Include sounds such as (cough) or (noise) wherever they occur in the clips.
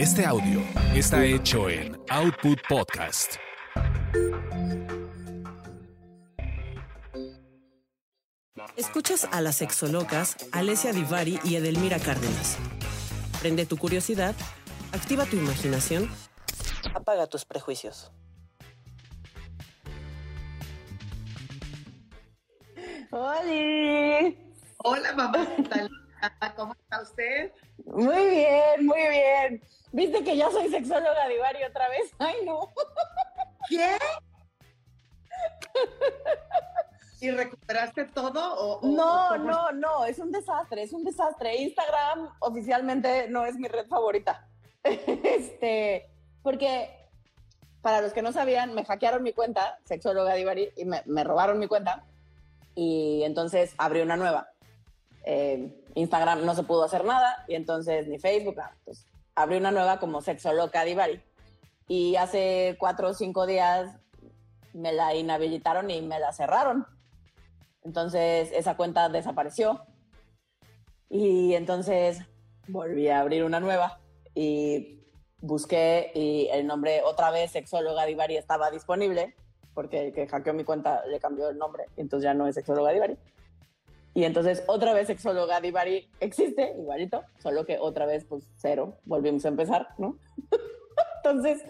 Este audio está hecho en Output Podcast. Escuchas a las sexolocas Alessia Divari y Edelmira Cárdenas. Prende tu curiosidad, activa tu imaginación, apaga tus prejuicios. ¡Hola! Hola, mamá. ¿Cómo está usted? Muy bien, muy bien. ¿Viste que ya soy sexóloga Divari otra vez? (laughs) ¡Ay, no! ¿Qué? ¿Y recuperaste todo? O, no, no, no, es un desastre, es un desastre. Instagram oficialmente no es mi red favorita. (laughs) este, porque para los que no sabían, me hackearon mi cuenta, sexóloga Divari, y me, me robaron mi cuenta. Y entonces abrí una nueva. Eh, Instagram no se pudo hacer nada, y entonces ni Facebook, nada. Pues abrí una nueva como Divari. Y hace cuatro o cinco días me la inhabilitaron y me la cerraron. Entonces esa cuenta desapareció. Y entonces volví a abrir una nueva y busqué y el nombre otra vez Sexóloga Divari estaba disponible porque el que hackeó mi cuenta le cambió el nombre, entonces ya no es Sexóloga Divari. Y entonces otra vez Sexóloga Divari existe, igualito, solo que otra vez pues cero, volvimos a empezar, ¿no? (laughs) entonces,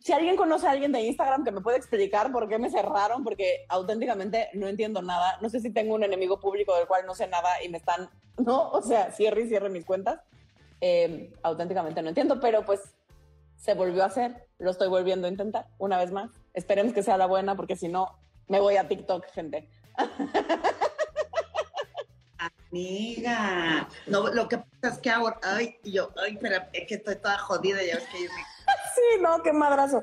si alguien conoce a alguien de Instagram que me puede explicar por qué me cerraron, porque auténticamente no entiendo nada, no sé si tengo un enemigo público del cual no sé nada y me están, (laughs) ¿no? O sea, cierre y cierre mis cuentas. Eh, auténticamente no entiendo, pero pues se volvió a hacer, lo estoy volviendo a intentar una vez más. Esperemos que sea la buena, porque si no, me voy a TikTok, gente. (laughs) Amiga, no, lo que pasa es que ahora, ay, yo, ay, pero es que estoy toda jodida, ya ves que yo me... (laughs) Sí, no, qué madrazo.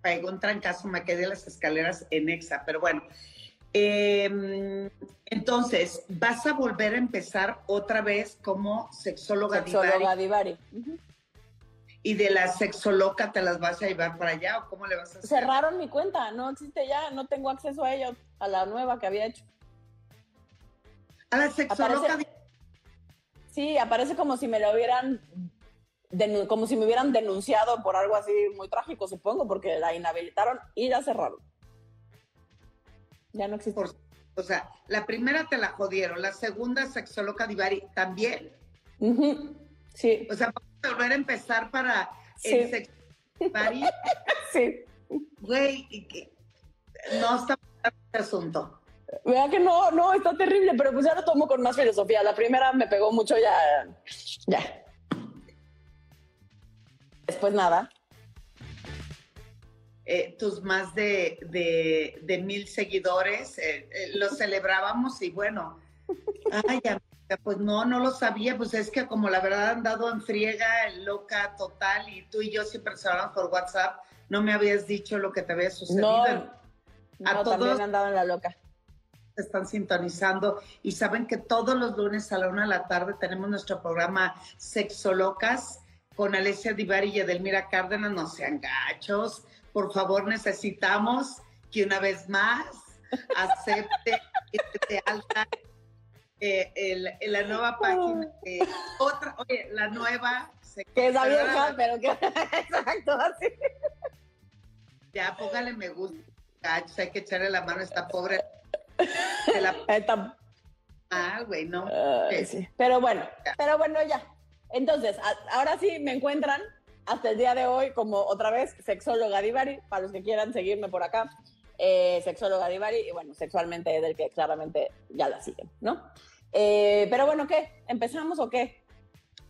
Pegó un trancazo, me quedé en las escaleras en Exa, pero bueno. Eh, entonces, ¿vas a volver a empezar otra vez como sexóloga, sexóloga Divari? ¿Y de la sexoloca te las vas a llevar para allá o cómo le vas a hacer? Cerraron mi cuenta, no existe ya, no tengo acceso a ello, a la nueva que había hecho. A la sexóloga. Aparece, sí, aparece como si me lo hubieran, como si me hubieran denunciado por algo así muy trágico, supongo, porque la inhabilitaron y la cerraron. Ya no existe. Por, o sea, la primera te la jodieron, la segunda sexóloga Divari también. Uh -huh. Sí. O sea, vamos a volver a empezar para sí. el sexo Divari. (laughs) sí. Güey, no está este asunto. Vea que no, no, está terrible, pero pues ya lo tomo con más filosofía. La primera me pegó mucho, ya, ya. Después nada. Eh, tus más de, de, de mil seguidores, eh, eh, los celebrábamos y bueno, ay, amiga, pues no, no lo sabía, pues es que como la verdad han dado en friega, loca total, y tú y yo siempre hablamos por WhatsApp, no me habías dicho lo que te había sucedido. No, a no, todos también andaba en la loca. Están sintonizando y saben que todos los lunes a la una de la tarde tenemos nuestro programa Sexolocas con Alessia Divari y Edelmira Cárdenas, no sean gachos, por favor necesitamos que una vez más acepte (laughs) de alta eh, el, el, la nueva página, eh, otra, oye, la nueva. Que es la vieja, pero que, (laughs) exacto, así. Ya, póngale me gusta, hay que echarle la mano a esta pobre. La... (laughs) Ah, güey, no. Uh, sí. Pero bueno, pero bueno, ya. Entonces, a, ahora sí me encuentran hasta el día de hoy como otra vez sexóloga Divari, para los que quieran seguirme por acá, eh, sexóloga Divari, y bueno, sexualmente es del que claramente ya la siguen, ¿no? Eh, pero bueno, ¿qué? ¿Empezamos o qué?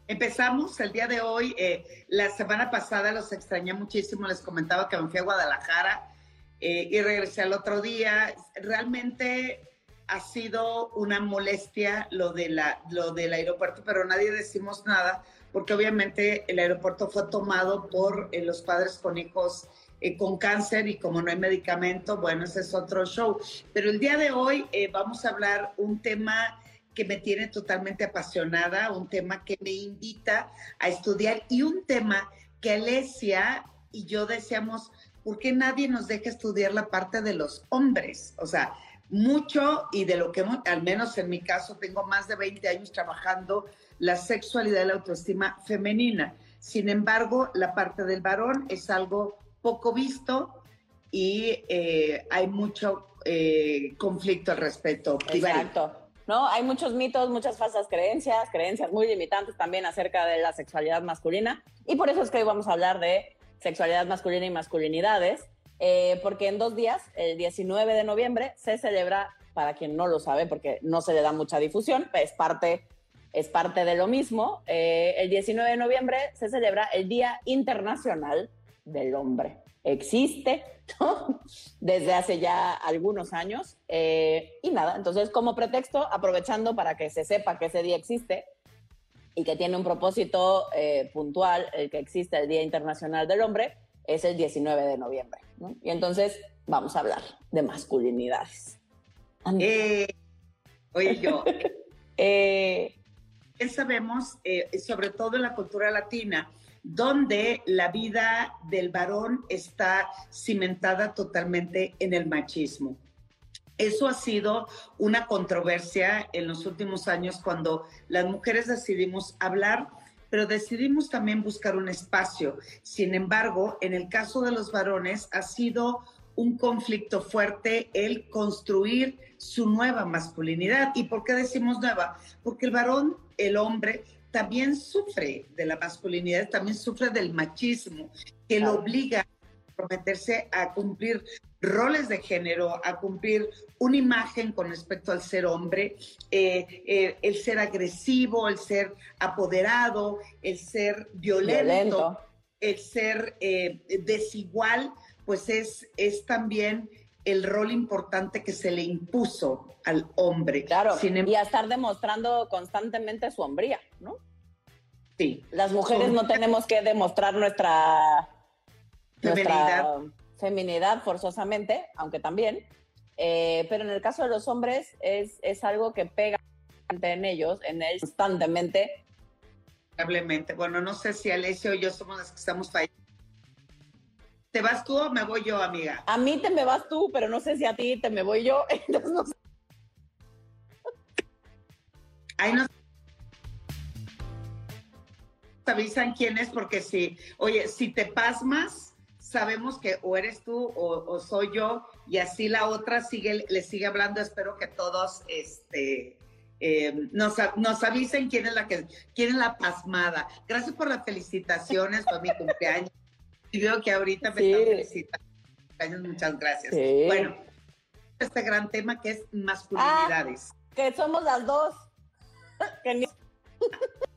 Empezamos el día de hoy. Eh, la semana pasada los extrañé muchísimo, les comentaba que me fui a Guadalajara y regresé al otro día. Realmente ha sido una molestia lo, de la, lo del aeropuerto, pero nadie decimos nada, porque obviamente el aeropuerto fue tomado por eh, los padres con hijos eh, con cáncer y como no hay medicamento, bueno, ese es otro show. Pero el día de hoy eh, vamos a hablar un tema que me tiene totalmente apasionada, un tema que me invita a estudiar y un tema que Alesia y yo decíamos, ¿por qué nadie nos deja estudiar la parte de los hombres? O sea, mucho y de lo que al menos en mi caso tengo más de 20 años trabajando la sexualidad y la autoestima femenina. Sin embargo, la parte del varón es algo poco visto y eh, hay mucho eh, conflicto al respecto. Exacto. ¿no? Hay muchos mitos, muchas falsas creencias, creencias muy limitantes también acerca de la sexualidad masculina. Y por eso es que hoy vamos a hablar de sexualidad masculina y masculinidades, eh, porque en dos días, el 19 de noviembre, se celebra, para quien no lo sabe, porque no se le da mucha difusión, es parte, es parte de lo mismo, eh, el 19 de noviembre se celebra el Día Internacional del Hombre. Existe (laughs) desde hace ya algunos años eh, y nada, entonces como pretexto, aprovechando para que se sepa que ese día existe, y que tiene un propósito puntual, el que existe el Día Internacional del Hombre, es el 19 de noviembre. Y entonces vamos a hablar de masculinidades. Eh, oye, yo. (laughs) eh, sabemos, eh, sobre todo en la cultura latina, donde la vida del varón está cimentada totalmente en el machismo. Eso ha sido una controversia en los últimos años cuando las mujeres decidimos hablar pero decidimos también buscar un espacio. Sin embargo, en el caso de los varones ha sido un conflicto fuerte el construir su nueva masculinidad. ¿Y por qué decimos nueva? Porque el varón, el hombre, también sufre de la masculinidad, también sufre del machismo, que lo obliga comprometerse a cumplir roles de género, a cumplir una imagen con respecto al ser hombre, eh, eh, el ser agresivo, el ser apoderado, el ser violento, el ser eh, desigual, pues es, es también el rol importante que se le impuso al hombre. Claro, em- y a estar demostrando constantemente su hombría, ¿no? Sí. Las mujeres no tenemos que demostrar nuestra... Feminidad feminidad forzosamente, aunque también, eh, pero en el caso de los hombres es, es algo que pega en ellos, en él constantemente. Bueno, no sé si Alessio o yo somos las que estamos fallando. ¿Te vas tú o me voy yo, amiga? A mí te me vas tú, pero no sé si a ti te me voy yo. (laughs) Entonces no sé. Ahí nos avisan quién es, porque si, oye, si te pasmas, sabemos que o eres tú o, soy yo y así la otra sigue, le sigue hablando. Espero que todos este, eh, nos, nos, avisen quién es la que quién es la pasmada. Gracias por las felicitaciones, por mi cumpleaños. Y veo que ahorita me están felicitando. Muchas gracias. Bueno, este gran tema que es masculinidades. Ah, que somos las dos. (laughs)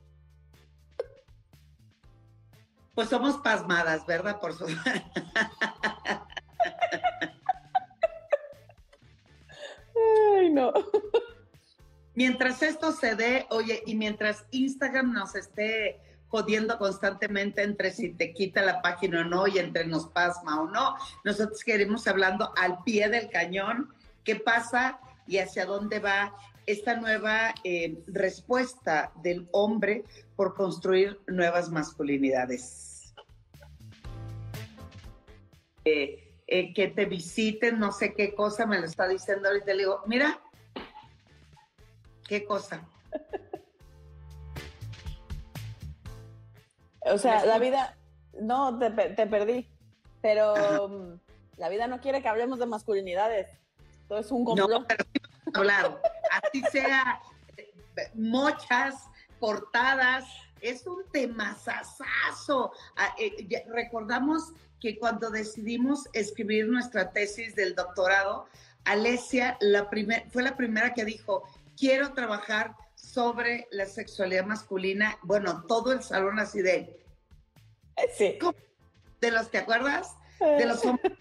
Pues somos pasmadas, ¿verdad? Por su... Ay, no. Mientras esto se dé, oye, y mientras Instagram nos esté jodiendo constantemente entre si te quita la página o no y entre nos pasma o no, nosotros queremos hablando al pie del cañón, qué pasa y hacia dónde va esta nueva eh, respuesta del hombre por construir nuevas masculinidades. Eh, que te visiten, no sé qué cosa, me lo está diciendo ahorita. Le digo, mira, ¿qué cosa? O sea, la vida, no, te, perdí, pero la vida no quiere que hablemos de masculinidades. Todo es un complot. No, pero hablar, así sea eh, mochas, cortadas, es un temazazazo. Ah, eh, recordamos que cuando decidimos escribir nuestra tesis del doctorado, Alesia la fue la primera que dijo, quiero trabajar sobre la sexualidad masculina. Bueno, todo el salón así de... Sí. ¿De los te acuerdas? De los hombres.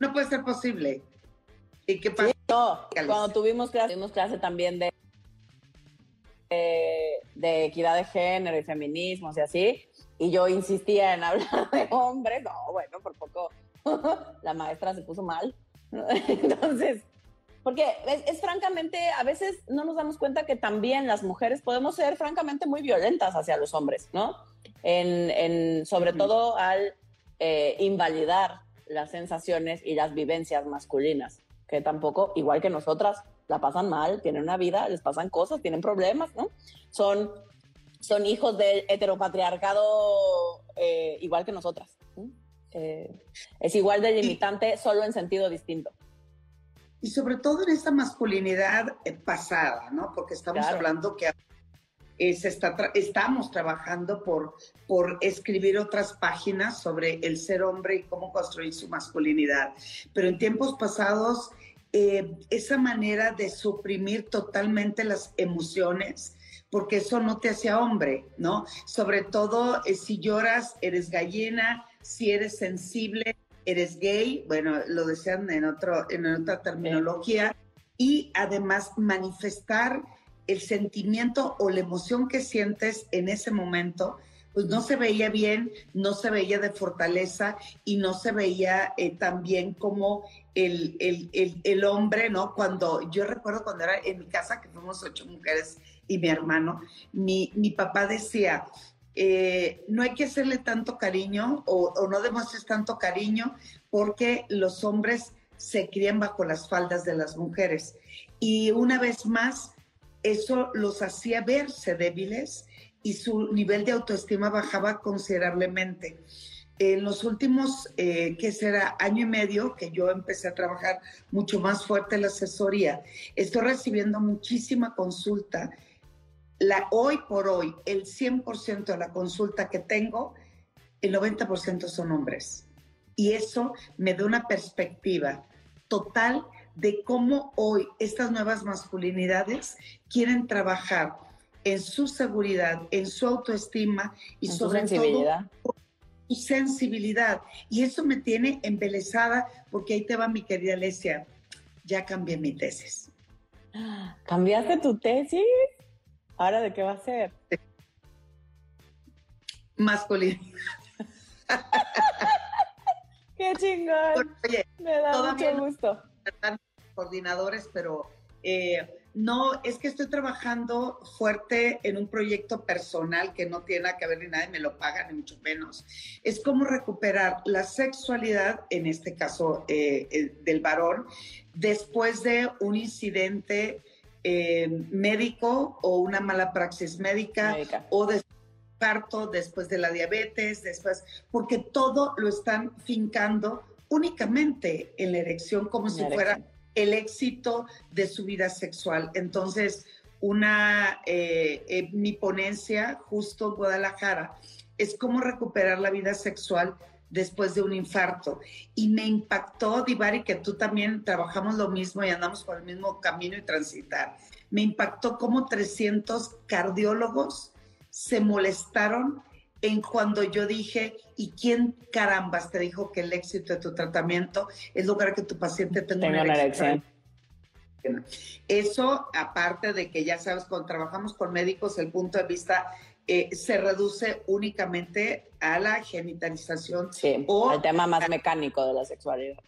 No puede ser posible. ¿Y qué pasa? Cuando tuvimos clase, tuvimos clase también de, de, equidad de género y feminismos y así, y yo insistía en hablar de hombres, no, bueno, por poco (laughs) la maestra se puso mal. (laughs) Entonces, porque es, francamente, a veces no nos damos cuenta que también las mujeres podemos ser francamente muy violentas hacia los hombres, ¿no? En, sobre todo al eh, invalidar las sensaciones y las vivencias masculinas. Que tampoco, igual que nosotras, la pasan mal, tienen una vida, les pasan cosas, tienen problemas, ¿no? Son, son hijos del heteropatriarcado eh, igual que nosotras. Eh, es igual de limitante, solo en sentido distinto. Y sobre todo en esta masculinidad eh, pasada, ¿no? Porque estamos hablando que estamos trabajando por, por escribir otras páginas sobre el ser hombre y cómo construir su masculinidad. Pero en tiempos pasados, eh, esa manera de suprimir totalmente las emociones, porque eso no te hacía hombre, ¿no? Sobre todo eh, si lloras, eres gallina, si eres sensible, eres gay, bueno, lo decían en, otro, en otra terminología, y además manifestar el sentimiento o la emoción que sientes en ese momento, pues no se veía bien, no se veía de fortaleza y no se veía eh, tan bien como el, el, hombre, ¿no? Cuando yo recuerdo cuando era en mi casa, que fuimos ocho mujeres y mi hermano, mi, mi papá decía, eh, no hay que hacerle tanto cariño o, o, no demuestres tanto cariño porque los hombres se crían bajo las faldas de las mujeres. Y una vez más, eso los hacía verse débiles y su nivel de autoestima bajaba considerablemente. En los últimos, eh, que será año y medio, que yo empecé a trabajar mucho más fuerte la asesoría, estoy recibiendo muchísima consulta. La, hoy por hoy, el 100% de la consulta que tengo, el 90% son hombres. Y eso me da una perspectiva total de cómo hoy estas nuevas masculinidades quieren trabajar en su seguridad, en su autoestima y sobre sensibilidad. todo su sensibilidad. Y eso me tiene embelesada porque ahí te va mi querida Alesia. Ya cambié mi tesis. ¿Cambiaste tu tesis? ¿Ahora de qué va a ser? Masculinidad. (laughs) ¡Qué chingón! me da mucho gusto coordinadores, pero eh, no, es que estoy trabajando fuerte en un proyecto personal que no tiene nada que ver ni nadie me lo paga, ni mucho menos. Es como recuperar la sexualidad, en este caso eh, del varón, después de un incidente eh, médico o una mala praxis médica, o de parto, después de la diabetes, después, porque todo lo están fincando únicamente en la erección como si fuera el éxito de su vida sexual. Entonces, una, eh, eh, mi ponencia justo en Guadalajara es cómo recuperar la vida sexual después de un infarto. Y me impactó, Divari, que tú también trabajamos lo mismo y andamos por el mismo camino y transitar. Me impactó cómo 300 cardiólogos se molestaron en cuando yo dije, ¿y quién carambas te dijo que el éxito de tu tratamiento es lograr que tu paciente tenga, una, erección? Eso, aparte de que ya sabes, cuando trabajamos con médicos, el punto de vista eh, se reduce únicamente a la genitalización. o al tema más mecánico de la sexualidad.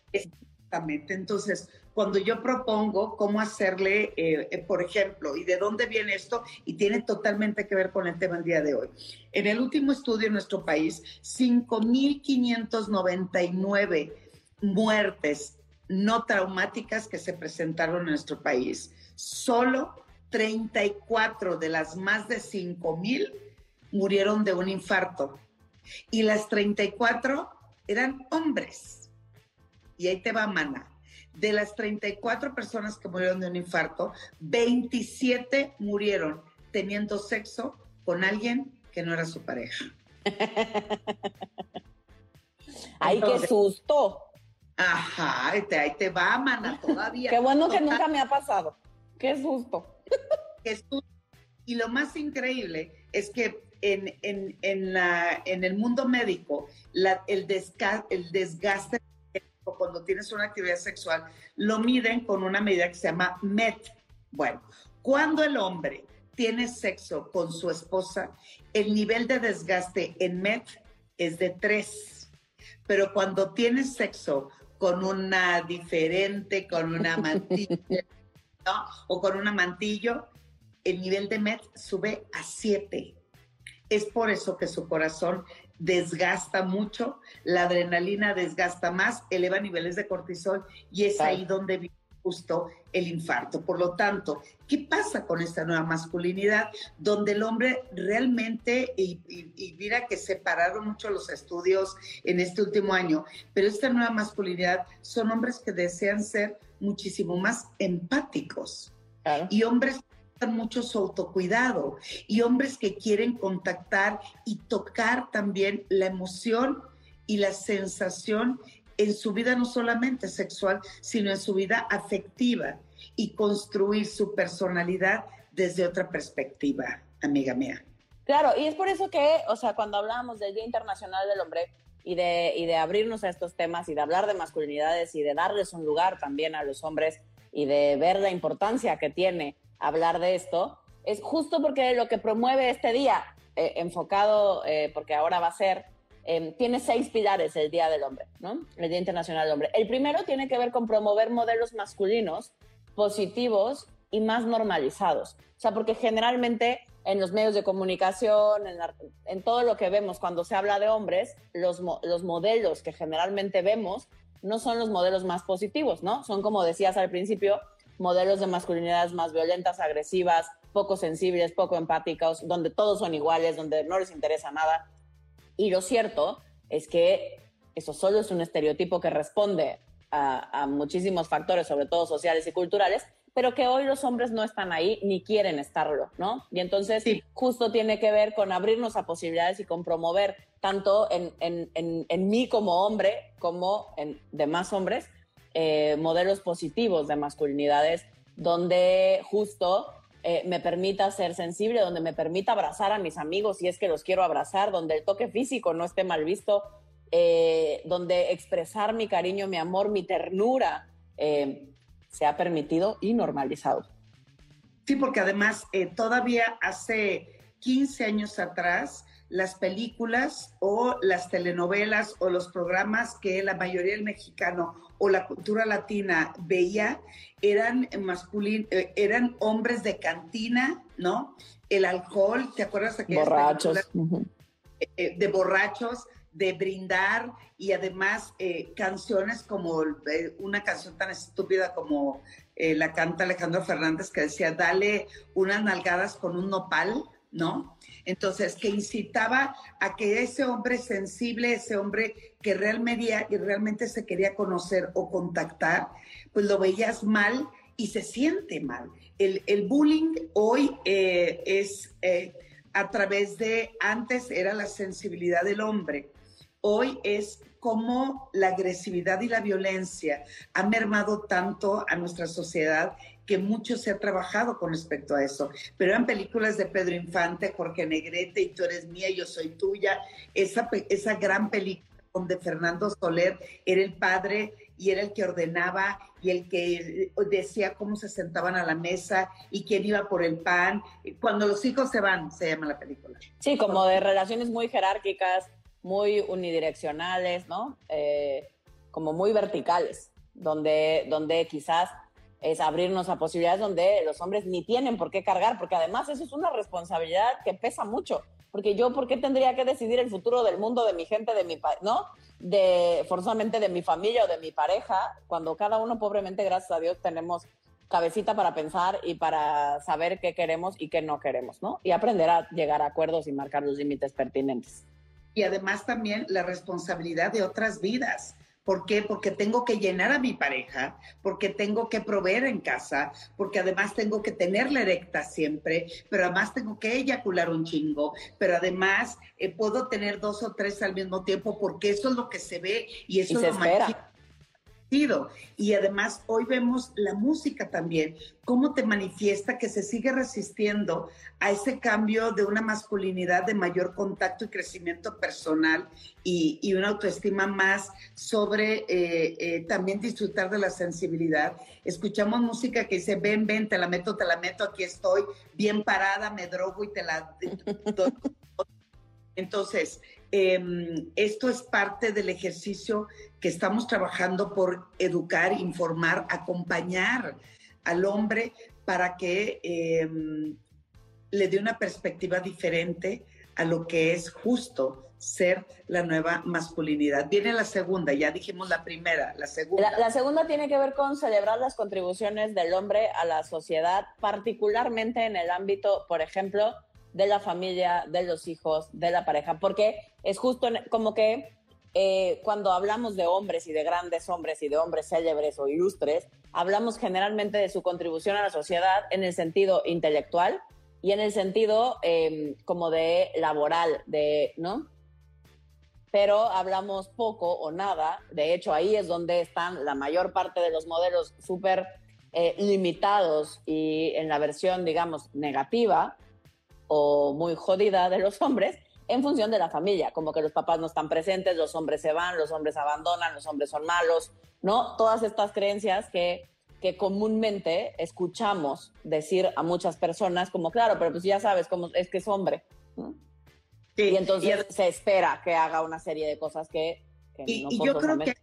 Exactamente. Entonces, cuando yo propongo cómo hacerle, eh, eh, por ejemplo, y de dónde viene esto, y tiene totalmente que ver con el tema del día de hoy. En el último estudio en nuestro país, 5.599 muertes no traumáticas que se presentaron en nuestro país. Solo 34 de las más de 5.000 murieron de un infarto. Y las 34 eran hombres. Y ahí te va, mana de las 34 personas que murieron de un infarto, 27 murieron teniendo sexo con alguien que no era su pareja. (laughs) ¡Ay, qué susto! Ajá, ahí te, va, mana, todavía. (laughs) qué bueno que nunca me ha pasado. (laughs) ¡Qué susto! Y lo más increíble es que en, en, la, en el mundo médico, el, el desgaste cuando tienes una actividad sexual, lo miden con una medida que se llama MET. Bueno, cuando el hombre tiene sexo con su esposa, el nivel de desgaste en MET es de 3. Pero cuando tienes sexo con una diferente, con una mantilla, (laughs) o con un amantillo, el nivel de MET sube a 7. Es por eso que su corazón desgasta mucho, la adrenalina desgasta más, eleva niveles de cortisol y es ahí donde vive justo el infarto. Por lo tanto, ¿qué pasa con esta nueva masculinidad? Donde el hombre realmente, y, mira que separaron mucho los estudios en este último año, pero esta nueva masculinidad son hombres que desean ser muchísimo más empáticos y hombres que mucho su autocuidado y hombres que quieren contactar y tocar también la emoción y la sensación en su vida no solamente sexual, sino en su vida afectiva y construir su personalidad desde otra perspectiva, amiga mía. Claro, y es por eso que, o sea, cuando hablábamos del Día Internacional del Hombre y de, y de abrirnos a estos temas y de hablar de masculinidades y de darles un lugar también a los hombres y de ver la importancia que tiene hablar de esto, es justo porque lo que promueve este día, eh, enfocado, eh, porque ahora va a ser Em, tiene seis pilares el Día del Hombre, ¿no? El Día Internacional del Hombre. El primero tiene que ver con promover modelos masculinos positivos y más normalizados. O sea, porque generalmente en los medios de comunicación, en, todo lo que vemos cuando se habla de hombres, los, los modelos que generalmente vemos no son los modelos más positivos, ¿no? Son, como decías al principio, modelos de masculinidades más violentas, agresivas, poco sensibles, poco empáticos, donde todos son iguales, donde no les interesa nada. Y lo cierto es que eso solo es un estereotipo que responde a, muchísimos factores, sobre todo sociales y culturales, pero que hoy los hombres no están ahí ni quieren estarlo, ¿no? Y entonces justo tiene que ver con abrirnos a posibilidades y con promover tanto en, en, mí como hombre como en demás hombres eh, modelos positivos de masculinidades donde justo eh, me permita ser sensible, donde me permita abrazar a mis amigos si es que los quiero abrazar, donde el toque físico no esté mal visto, eh, donde expresar mi cariño, mi amor, mi ternura eh, se ha permitido y normalizado. Sí, porque además todavía hace 15 años atrás, las películas o las telenovelas o los programas que la mayoría del mexicano o la cultura latina veía eran masculinos, eh, eran hombres de cantina, ¿no? El alcohol, ¿te acuerdas? De borrachos. Eh, eh, de borrachos, de brindar y además canciones como una canción tan estúpida como la canta Alejandro Fernández que decía, dale unas nalgadas con un nopal, ¿no? Entonces, que incitaba a que ese hombre sensible, ese hombre que realmente, realmente se quería conocer o contactar, pues lo veías mal y se siente mal. El, bullying hoy eh, es eh, a través de, antes era la sensibilidad del hombre, hoy es como la agresividad y la violencia ha mermado tanto a nuestra sociedad que mucho se ha trabajado con respecto a eso. Pero eran películas de Pedro Infante, Jorge Negrete, y tú eres mía, yo soy tuya. Esa, esa gran película donde Fernando Soler era el padre y era el que ordenaba y el que decía cómo se sentaban a la mesa y quién iba por el pan. Cuando los hijos se van, se llama la película. Sí, como de relaciones muy jerárquicas, muy unidireccionales, ¿no? Eh, como muy verticales, donde, donde quizás es abrirnos a posibilidades donde los hombres ni tienen por qué cargar, porque además eso es una responsabilidad que pesa mucho, porque yo, ¿por qué tendría que decidir el futuro del mundo, de mi gente, de mi país, ¿no? De forzosamente de mi familia o de mi pareja, cuando cada uno pobremente, gracias a Dios, tenemos cabecita para pensar y para saber qué queremos y qué no queremos, ¿no? Y aprender a llegar a acuerdos y marcar los límites pertinentes. Y además también la responsabilidad de otras vidas ¿Por qué? Porque tengo que llenar a mi pareja, porque tengo que proveer en casa, porque además tengo que tenerla erecta siempre, pero además tengo que eyacular un chingo, pero además eh, puedo tener dos o tres al mismo tiempo porque eso es lo que se ve y eso es lo espera. Y además hoy vemos la música también, cómo te manifiesta que se sigue resistiendo a ese cambio de una masculinidad de mayor contacto y crecimiento personal y, una autoestima más sobre eh, eh, también disfrutar de la sensibilidad. Escuchamos música que dice, ven, ven, te la meto, te la meto, aquí estoy, bien parada, me drogo y te la... (laughs) Entonces, Em, esto es parte del ejercicio que estamos trabajando por educar, informar, acompañar al hombre para que em, le dé una perspectiva diferente a lo que es justo ser la nueva masculinidad. Viene la segunda, ya dijimos la primera, la segunda. La, segunda tiene que ver con celebrar las contribuciones del hombre a la sociedad, particularmente en el ámbito, por ejemplo, de la familia, de los hijos, de la pareja, porque es justo como que eh, cuando hablamos de hombres y de grandes hombres y de hombres célebres o ilustres, hablamos generalmente de su contribución a la sociedad en el sentido intelectual y en el sentido em, como de laboral, de, ¿no? Pero hablamos poco o nada, de hecho ahí es donde están la mayor parte de los modelos súper eh, limitados y en la versión, digamos, negativa o muy jodida de los hombres, en función de la familia, como que los papás no están presentes, los hombres se van, los hombres abandonan, los hombres son malos, ¿no? Todas estas creencias que, que comúnmente escuchamos decir a muchas personas como, claro, pero pues ya sabes, cómo es que es hombre. y entonces se espera que haga una serie de cosas que, y, y yo creo que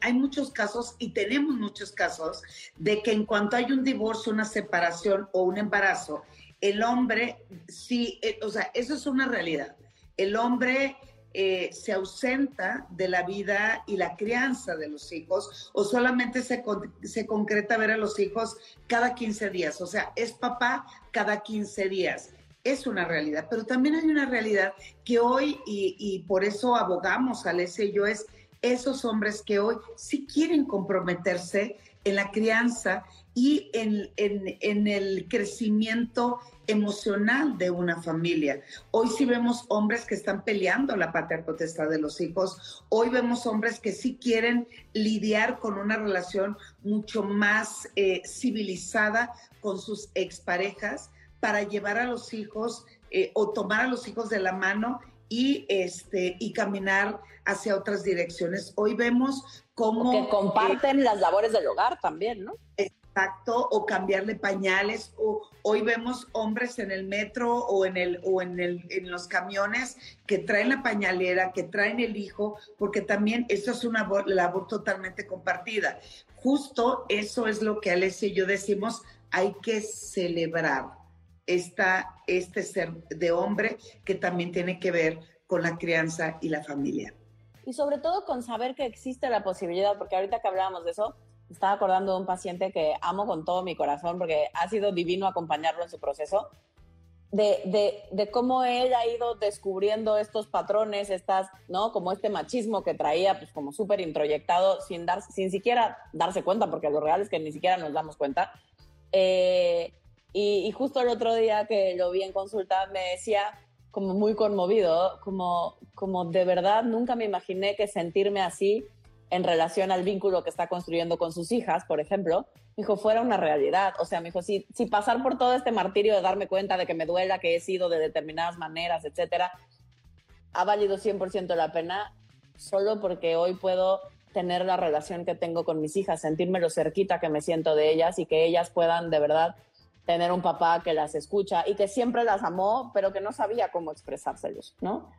hay muchos casos y tenemos muchos casos de que en cuanto hay un divorcio, una separación o un embarazo, el hombre, sí, eh, o sea, eso es una realidad. El hombre eh, se ausenta de la vida y la crianza de los hijos o solamente se, se concreta ver a los hijos cada 15 días, o sea, es papá cada 15 días. Es una realidad, pero también hay una realidad que hoy, y, por eso abogamos, Alessia y yo, es esos hombres que hoy sí quieren comprometerse en la crianza y en, en, el crecimiento emocional de una familia. Hoy sí vemos hombres que están peleando la patria potestad de los hijos. Hoy vemos hombres que sí quieren lidiar con una relación mucho más eh, civilizada con sus exparejas para llevar a los hijos eh, o tomar a los hijos de la mano y, este, y caminar hacia otras direcciones. Hoy vemos cómo... Que comparten las labores del hogar también, ¿no? O cambiarle pañales, o hoy vemos hombres en el metro o en el o en el en los camiones que traen la pañalera, que traen el hijo, porque también eso es una labor, totalmente compartida. Justo eso es lo que Alessia y yo decimos, hay que celebrar esta, este ser de hombre que también tiene que ver con la crianza y la familia. Y sobre todo con saber que existe la posibilidad, porque ahorita que hablábamos de eso, estaba acordando de un paciente que amo con todo mi corazón porque ha sido divino acompañarlo en su proceso, de, de, de, cómo él ha ido descubriendo estos patrones, estas, ¿no? Como este machismo que traía, pues como súper introyectado, sin, dar, sin siquiera darse cuenta, porque lo real es que ni siquiera nos damos cuenta. Eh, y, y, justo el otro día que lo vi en consulta me decía, como muy conmovido, como, como de verdad nunca me imaginé que sentirme así en relación al vínculo que está construyendo con sus hijas, por ejemplo, dijo, fuera una realidad. O sea, me dijo, si, si pasar por todo este martirio de darme cuenta de que me duela, que he sido de determinadas maneras, etcétera, ha valido 100% la pena solo porque hoy puedo tener la relación que tengo con mis hijas, sentirme lo cerquita que me siento de ellas y que ellas puedan de verdad tener un papá que las escucha y que siempre las amó, pero que no sabía cómo expresárselos, ¿no?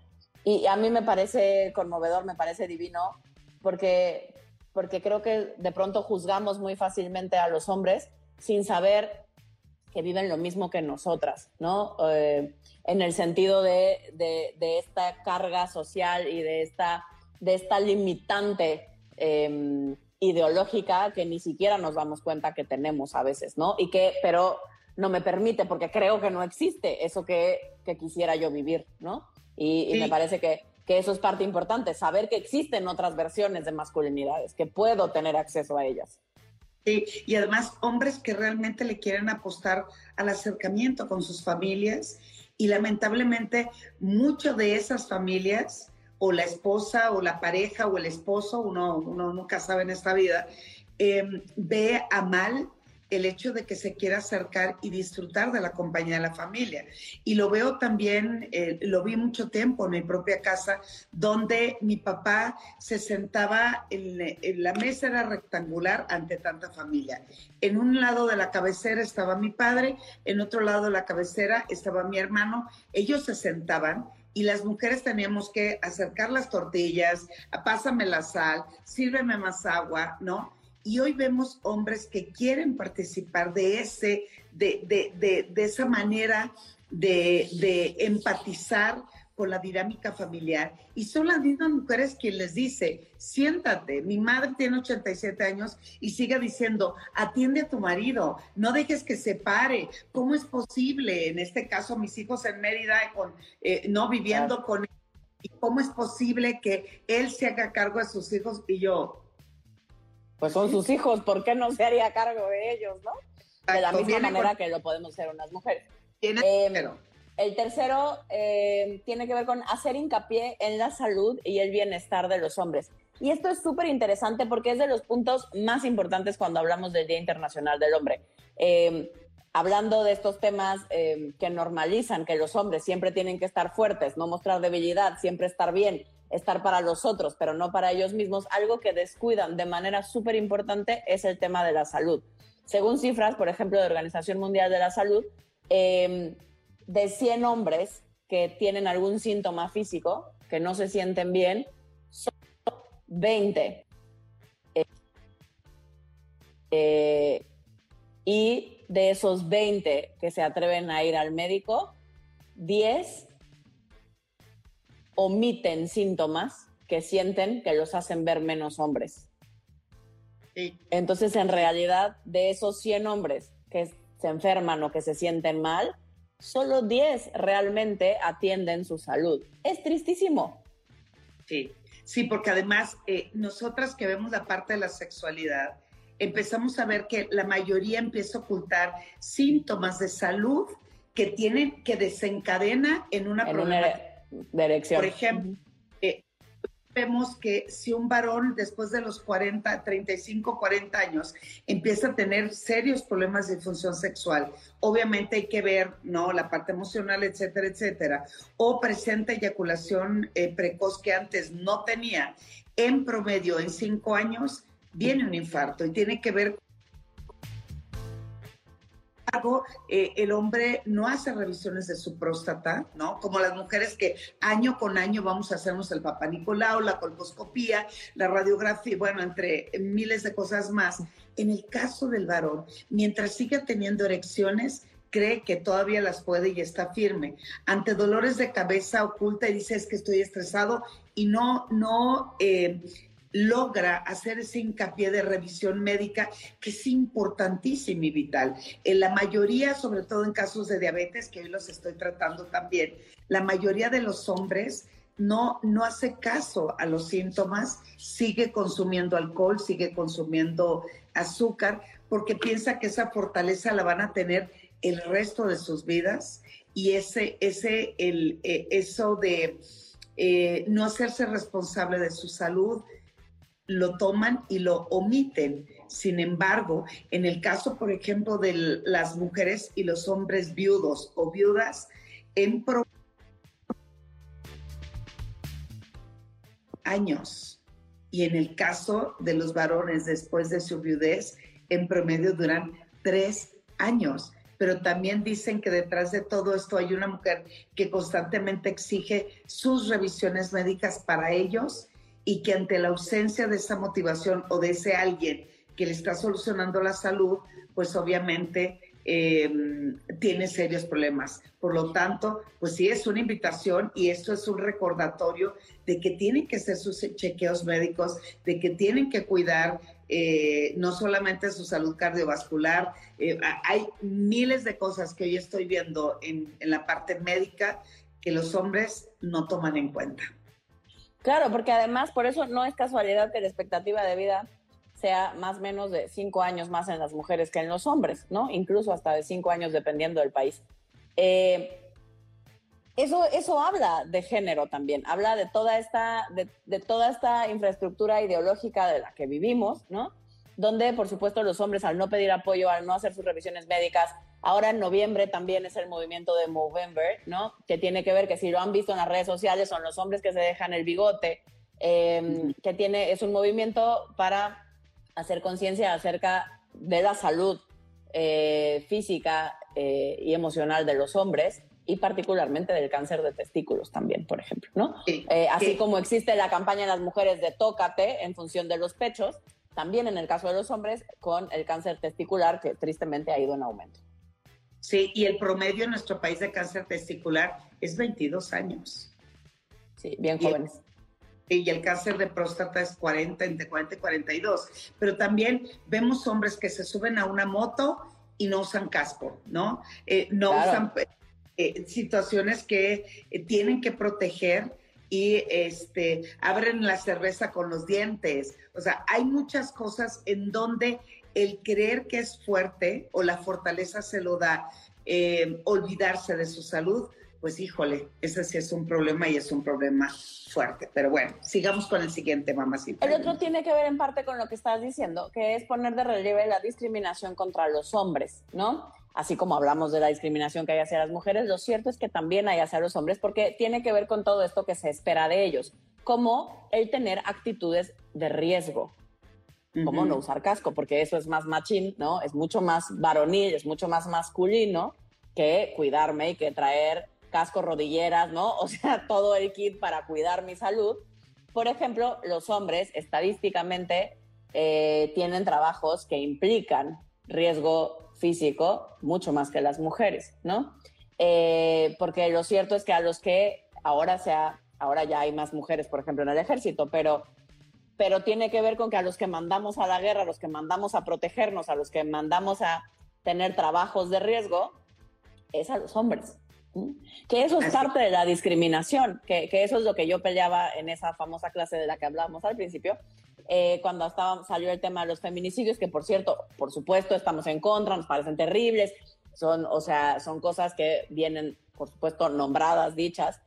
Y a mí me parece conmovedor, me parece divino porque, porque creo que de pronto juzgamos muy fácilmente a los hombres sin saber que viven lo mismo que nosotras, ¿no? Eh, en el sentido de, de, esta carga social y de esta, de esta limitante em, ideológica que ni siquiera nos damos cuenta que tenemos a veces, ¿no? Y que, pero no me permite porque creo que no existe eso que, que quisiera yo vivir, ¿no? Y, y me parece que que eso es parte importante, saber que existen otras versiones de masculinidades, que puedo tener acceso a ellas. Sí, y además hombres que realmente le quieren apostar al acercamiento con sus familias y lamentablemente muchas de esas familias o la esposa o la pareja o el esposo, uno, uno nunca sabe en esta vida, eh, ve a mal el hecho de que se quiera acercar y disfrutar de la compañía de la familia. Y lo veo también, eh, lo vi mucho tiempo en mi propia casa, donde mi papá se sentaba, en, la mesa era rectangular ante tanta familia. En un lado de la cabecera estaba mi padre, en otro lado de la cabecera estaba mi hermano. Ellos se sentaban y las mujeres teníamos que acercar las tortillas, pásame la sal, sírveme más agua, ¿no? Y hoy vemos hombres que quieren participar de, ese, de, de, de, esa manera de, empatizar con la dinámica familiar y son las mismas mujeres quien les dice, siéntate, mi madre tiene 87 años y sigue diciendo, atiende a tu marido, no dejes que se pare, ¿cómo es posible? En este caso, mis hijos en Mérida, con, eh, no viviendo con él, ¿y cómo es posible que él se haga cargo de sus hijos y yo? Pues son sus hijos, ¿por qué no se haría cargo de ellos, no? De la misma manera que lo podemos hacer unas mujeres. Eh, el tercero eh, tiene que ver con hacer hincapié en la salud y el bienestar de los hombres. Y esto es súper interesante porque es de los puntos más importantes cuando hablamos del Día Internacional del Hombre. Eh, hablando de estos temas eh, que normalizan que los hombres siempre tienen que estar fuertes, no mostrar debilidad, siempre estar bien, estar para los otros, pero no para ellos mismos, algo que descuidan de manera súper importante es el tema de la salud. Según cifras, por ejemplo, de Organización Mundial de la Salud, de 100 hombres que tienen algún síntoma físico, que no se sienten bien, son 20. Eh, y de esos 20 que se atreven a ir al médico, 10 omiten síntomas que sienten que los hacen ver menos hombres. Entonces, en realidad, de esos 100 hombres que se enferman o que se sienten mal, solo 10 realmente atienden su salud. Es tristísimo. Sí, sí, porque además eh, nosotras que vemos la parte de la sexualidad, empezamos a ver que la mayoría empieza a ocultar síntomas de salud que tienen, que desencadena en una problemática. Por ejemplo, vemos que si un varón después de los 40, 35, 40 años empieza a tener serios problemas de función sexual, obviamente hay que ver, ¿no? La parte emocional, etcétera, etcétera, o presenta eyaculación eh, precoz que antes no tenía, en promedio en cinco años viene un infarto y tiene que ver eh, el hombre no hace revisiones de su próstata, ¿no? Como las mujeres que año con año vamos a hacernos el papá Nicolau, la colposcopía, la radiografía, bueno, entre miles de cosas más. En el caso del varón, mientras siga teniendo erecciones, cree que todavía las puede y está firme. Ante dolores de cabeza oculta y dice es que estoy estresado y no, no eh, logra hacer ese hincapié de revisión médica que es importantísimo y vital. En la mayoría, sobre todo en casos de diabetes, que hoy los estoy tratando también, la mayoría de los hombres no, no hace caso a los síntomas, sigue consumiendo alcohol, sigue consumiendo azúcar, porque piensa que esa fortaleza la van a tener el resto de sus vidas y ese, ese, el, eh, eso de eh, no hacerse responsable de su salud, lo toman y lo omiten. Sin embargo, en el caso, por ejemplo, de las mujeres y los hombres viudos o viudas, en años. Y en el caso de los varones, después de su viudez, en promedio duran tres años. Pero también dicen que detrás de todo esto hay una mujer que constantemente exige sus revisiones médicas para ellos y que ante la ausencia de esa motivación o de ese alguien que le está solucionando la salud, pues obviamente eh, tiene serios problemas. Por lo tanto, pues sí es una invitación y esto es un recordatorio de que tienen que hacer sus chequeos médicos, de que tienen que cuidar eh, no solamente su salud cardiovascular, eh, hay miles de cosas que hoy estoy viendo en, en la parte médica que los hombres no toman en cuenta. Claro, porque además por eso no es casualidad que la expectativa de vida sea más o menos de cinco años más en las mujeres que en los hombres, ¿no? Incluso hasta de cinco años dependiendo del país. Eh, eso, eso habla de género también, habla de toda, esta, de, de toda esta infraestructura ideológica de la que vivimos, ¿no? Donde, por supuesto, los hombres al no pedir apoyo, al no hacer sus revisiones médicas, Ahora en noviembre también es el movimiento de Movember, ¿no? Que tiene que ver que si lo han visto en las redes sociales son los hombres que se dejan el bigote, em, que tiene, es un movimiento para hacer conciencia acerca de la salud eh, física eh, y emocional de los hombres y particularmente del cáncer de testículos también, por ejemplo, ¿no? Eh, así como existe la campaña en las mujeres de tócate en función de los pechos, también en el caso de los hombres con el cáncer testicular que tristemente ha ido en aumento. Sí, y el promedio en nuestro país de cáncer testicular es 22 años. Sí, bien jóvenes. Y el cáncer de próstata es 40, entre 40 y 42. Pero también vemos hombres que se suben a una moto y no usan casco, ¿no? Eh, no usan eh, situaciones que eh, tienen que proteger y este, abren la cerveza con los dientes. O sea, hay muchas cosas en donde el creer que es fuerte o la fortaleza se lo da eh, olvidarse de su salud, pues híjole, ese sí es un problema y es un problema fuerte. Pero bueno, sigamos con el siguiente, mamacita. El otro tiene que ver en parte con lo que estás diciendo, que es poner de relieve la discriminación contra los hombres, ¿no? Así como hablamos de la discriminación que hay hacia las mujeres, lo cierto es que también hay hacia los hombres porque tiene que ver con todo esto que se espera de ellos, como el tener actitudes de riesgo, como no usar casco, porque eso es más machín, ¿no? Es mucho más varonil, es mucho más masculino que cuidarme y que traer casco, rodilleras, ¿no? (laughs) O sea, todo el kit para cuidar mi salud. Por ejemplo, los hombres estadísticamente eh, tienen trabajos que implican riesgo físico mucho más que las mujeres, ¿no? Eh, porque lo cierto es que a los que ahora sea, ahora ya hay más mujeres, por ejemplo, en el ejército, pero pero tiene que ver con que a los que mandamos a la guerra, a los que mandamos a protegernos, a los que mandamos a tener trabajos de riesgo, es a los hombres. Que eso es parte de la discriminación, que, eso es lo que yo peleaba en esa famosa clase de la que hablábamos al principio, eh, cuando estaba, salió el tema de los feminicidios, que por cierto, por supuesto, estamos en contra, nos parecen terribles, son, o sea, son cosas que vienen, por supuesto, nombradas, dichas,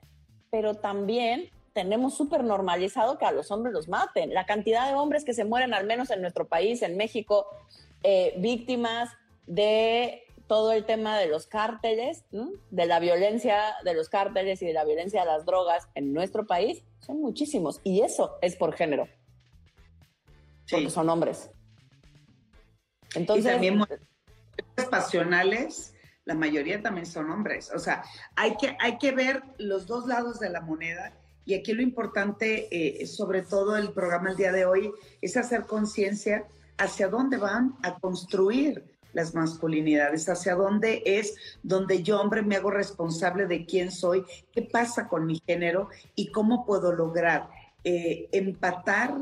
pero también tenemos súper normalizado que a los hombres los maten. La cantidad de hombres que se mueren, al menos en nuestro país, en México, eh, víctimas de todo el tema de los cárteles, de la violencia de los cárteles y de la violencia de las drogas en nuestro país, son muchísimos. Y eso es por género. Porque son hombres. Entonces. Y también pasionales, la mayoría también son hombres. O sea, hay que, hay que ver los dos lados de la moneda y aquí lo importante, eh, sobre todo el programa el día de hoy, es hacer conciencia hacia dónde van a construir las masculinidades, hacia dónde es donde yo, hombre, me hago responsable de quién soy, qué pasa con mi género y cómo puedo lograr eh, empatar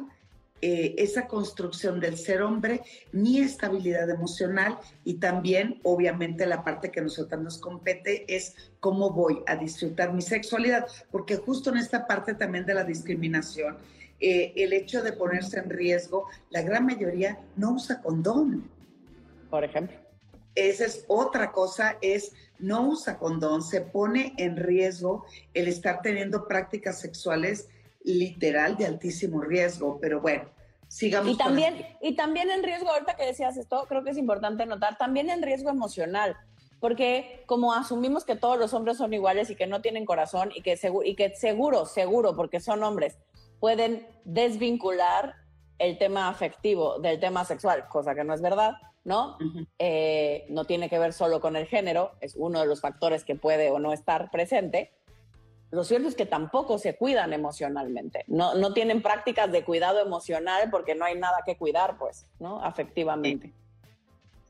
eh, esa construcción del ser hombre, mi estabilidad emocional y también, obviamente, la parte que a nosotros nos compete es cómo voy a disfrutar mi sexualidad, porque justo en esta parte también de la discriminación, eh, el hecho de ponerse en riesgo, la gran mayoría no usa condón. Por ejemplo. Esa es otra cosa, es no usa condón, se pone en riesgo el estar teniendo prácticas sexuales literal de altísimo riesgo, pero bueno, sigamos. Y también, y también en riesgo, ahorita que decías esto, creo que es importante notar, también en riesgo emocional, porque como asumimos que todos los hombres son iguales y que no tienen corazón y que, seguro, y que seguro, seguro, porque son hombres, pueden desvincular el tema afectivo del tema sexual, cosa que no es verdad, ¿no? Eh, no tiene que ver solo con el género, es uno de los factores que puede o no estar presente, lo cierto es que tampoco se cuidan emocionalmente, no, no tienen prácticas de cuidado emocional porque no hay nada que cuidar, pues, ¿no? Afectivamente.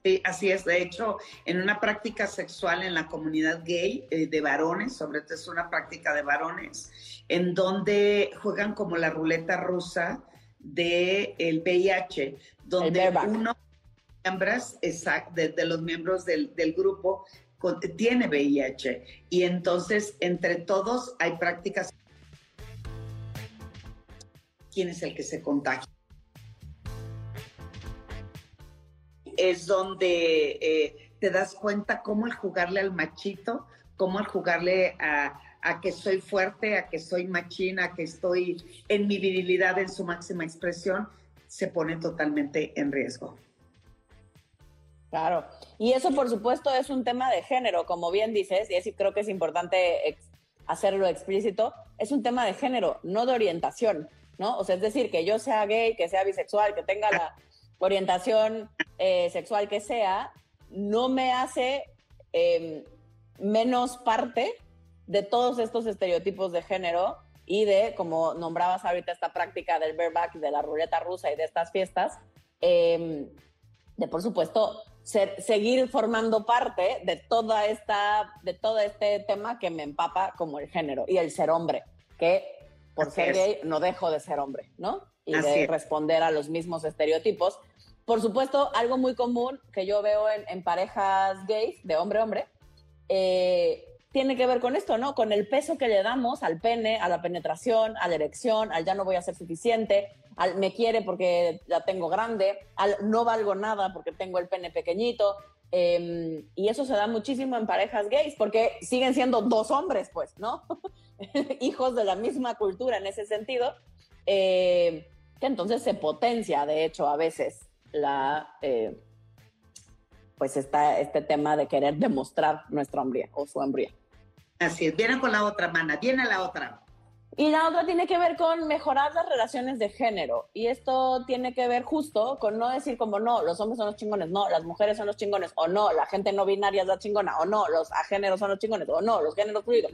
Sí, así es. De hecho, en una práctica sexual en la comunidad gay eh, de varones, sobre todo es una práctica de varones, en donde juegan como la ruleta rusa del el VIH, donde uno de, de, los miembros del, del grupo tiene VIH y entonces entre todos hay prácticas. ¿Quién es el que se contagia? Es donde eh, te das cuenta cómo el jugarle al machito, cómo el jugarle a, a que soy fuerte, a que soy machina, a que estoy en mi virilidad en su máxima expresión, se pone totalmente en riesgo. Claro, y eso por supuesto es un tema de género, como bien dices, y creo que es importante hacerlo explícito, es un tema de género, no de orientación, ¿no? O sea, es decir, que yo sea gay, que sea bisexual, que tenga la orientación eh, sexual que sea, no me hace em, menos parte de todos estos estereotipos de género y de, como nombrabas ahorita esta práctica del bareback, de la ruleta rusa y de estas fiestas, em, de por supuesto seguir formando parte de toda esta, de todo este tema que me empapa como el género y el ser hombre, que por ser gay, no dejo de ser hombre, ¿no? Y de responder a los mismos estereotipos. Por supuesto, algo muy común que yo veo en, parejas gays, de hombre a hombre, eh, tiene que ver con esto, ¿no? Con el peso que le damos al pene, a la penetración, a la erección, al ya no voy a ser suficiente, al me quiere porque la tengo grande, al no valgo nada porque tengo el pene pequeñito. Em, y eso se da muchísimo en parejas gays porque siguen siendo dos hombres, pues, ¿no? (laughs) Hijos de la misma cultura en ese sentido. Eh, que entonces se potencia, de hecho, a veces la, eh, pues está este tema de querer demostrar nuestra hombría o su hombría. Así es, viene con la otra mana, viene la otra. Y la otra tiene que ver con mejorar las relaciones de género. Y esto tiene que ver justo con no decir como no, los hombres son los chingones, no, las mujeres son los chingones, o no, la gente no binaria es la chingona, o no, los agéneros son los chingones, o no, los géneros fluidos.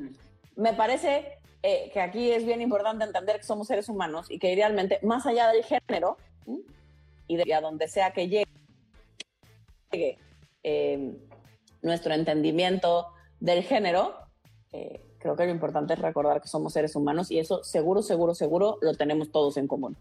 Me parece eh, que aquí es bien importante entender que somos seres humanos y que idealmente, más allá del género, y de a donde sea que llegue eh, nuestro entendimiento del género, eh, creo que lo importante es recordar que somos seres humanos y eso seguro, seguro, seguro lo tenemos todos en común.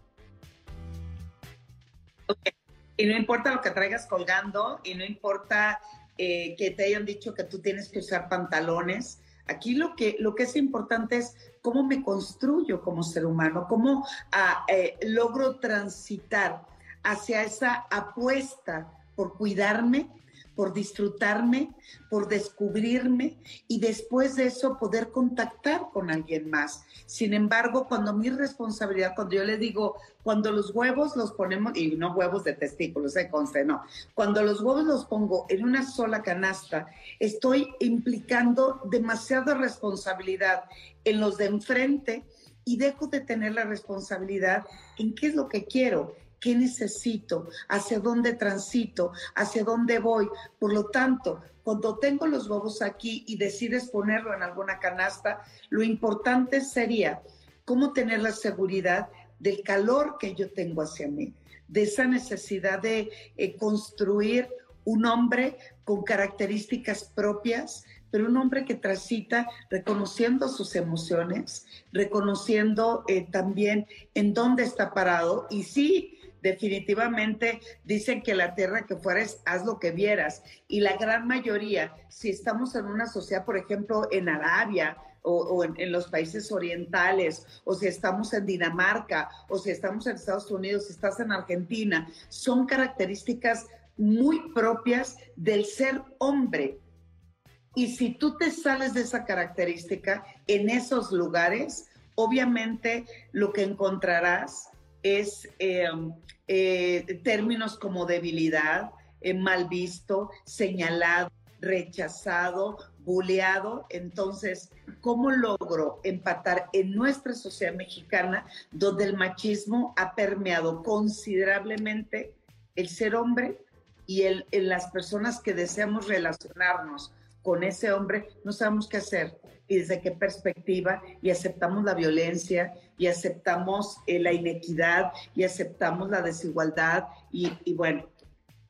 Y no importa lo que traigas colgando y no importa eh, que te hayan dicho que tú tienes que usar pantalones. Aquí lo que, lo que es importante es cómo me construyo como ser humano, cómo ah, logro transitar hacia esa apuesta por cuidarme, por disfrutarme, por descubrirme y después de eso poder contactar con alguien más. Sin embargo, cuando mi responsabilidad, cuando yo le digo, cuando los huevos los ponemos, y no huevos de testículos, se conste, no, cuando los huevos los pongo en una sola canasta, estoy implicando demasiada responsabilidad en los de enfrente y dejo de tener la responsabilidad en qué es lo que quiero qué necesito, hacia dónde transito, hacia dónde voy. Por lo tanto, cuando tengo los huevos aquí y decides ponerlo en alguna canasta, lo importante sería cómo tener la seguridad del calor que yo tengo hacia mí, de esa necesidad de eh, construir un hombre con características propias, pero un hombre que transita reconociendo sus emociones, reconociendo eh, también en dónde está parado y sí definitivamente dicen que la tierra que fueres, haz lo que vieras. Y la gran mayoría, si estamos en una sociedad, por ejemplo, en Arabia, o, en, los países orientales, o si estamos en Dinamarca, o si estamos en Estados Unidos, si estás en Argentina, son características muy propias del ser hombre. Y si tú te sales de esa característica en esos lugares, obviamente lo que encontrarás es eh, eh, términos como debilidad, eh, mal visto, señalado, rechazado, buleado. Entonces, ¿cómo logro empatar en nuestra sociedad mexicana donde el machismo ha permeado considerablemente el ser hombre y en las personas que deseamos relacionarnos con ese hombre, no sabemos qué hacer? Y desde qué perspectiva y aceptamos la violencia y aceptamos eh, la inequidad y aceptamos la desigualdad y, bueno,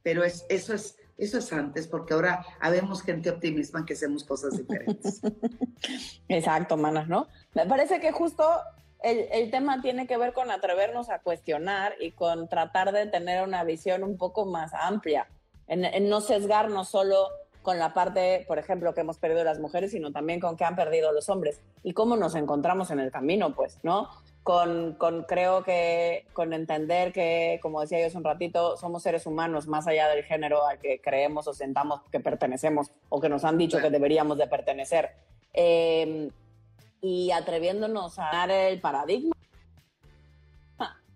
pero es, eso es eso es antes, porque ahora habemos gente optimista que hacemos cosas diferentes. (laughs) Exacto, manas, ¿no? Me parece que justo el, el, tema tiene que ver con atrevernos a cuestionar y con tratar de tener una visión un poco más amplia, en, en no sesgarnos solo con la parte, por ejemplo, que hemos perdido las mujeres, sino también con que han perdido los hombres y cómo nos encontramos en el camino, pues, ¿no? Con, con, creo que con entender que, como decía yo hace un ratito, somos seres humanos más allá del género al que creemos o sentamos que pertenecemos o que nos han dicho que deberíamos de pertenecer. Em, y atreviéndonos a dar el paradigma,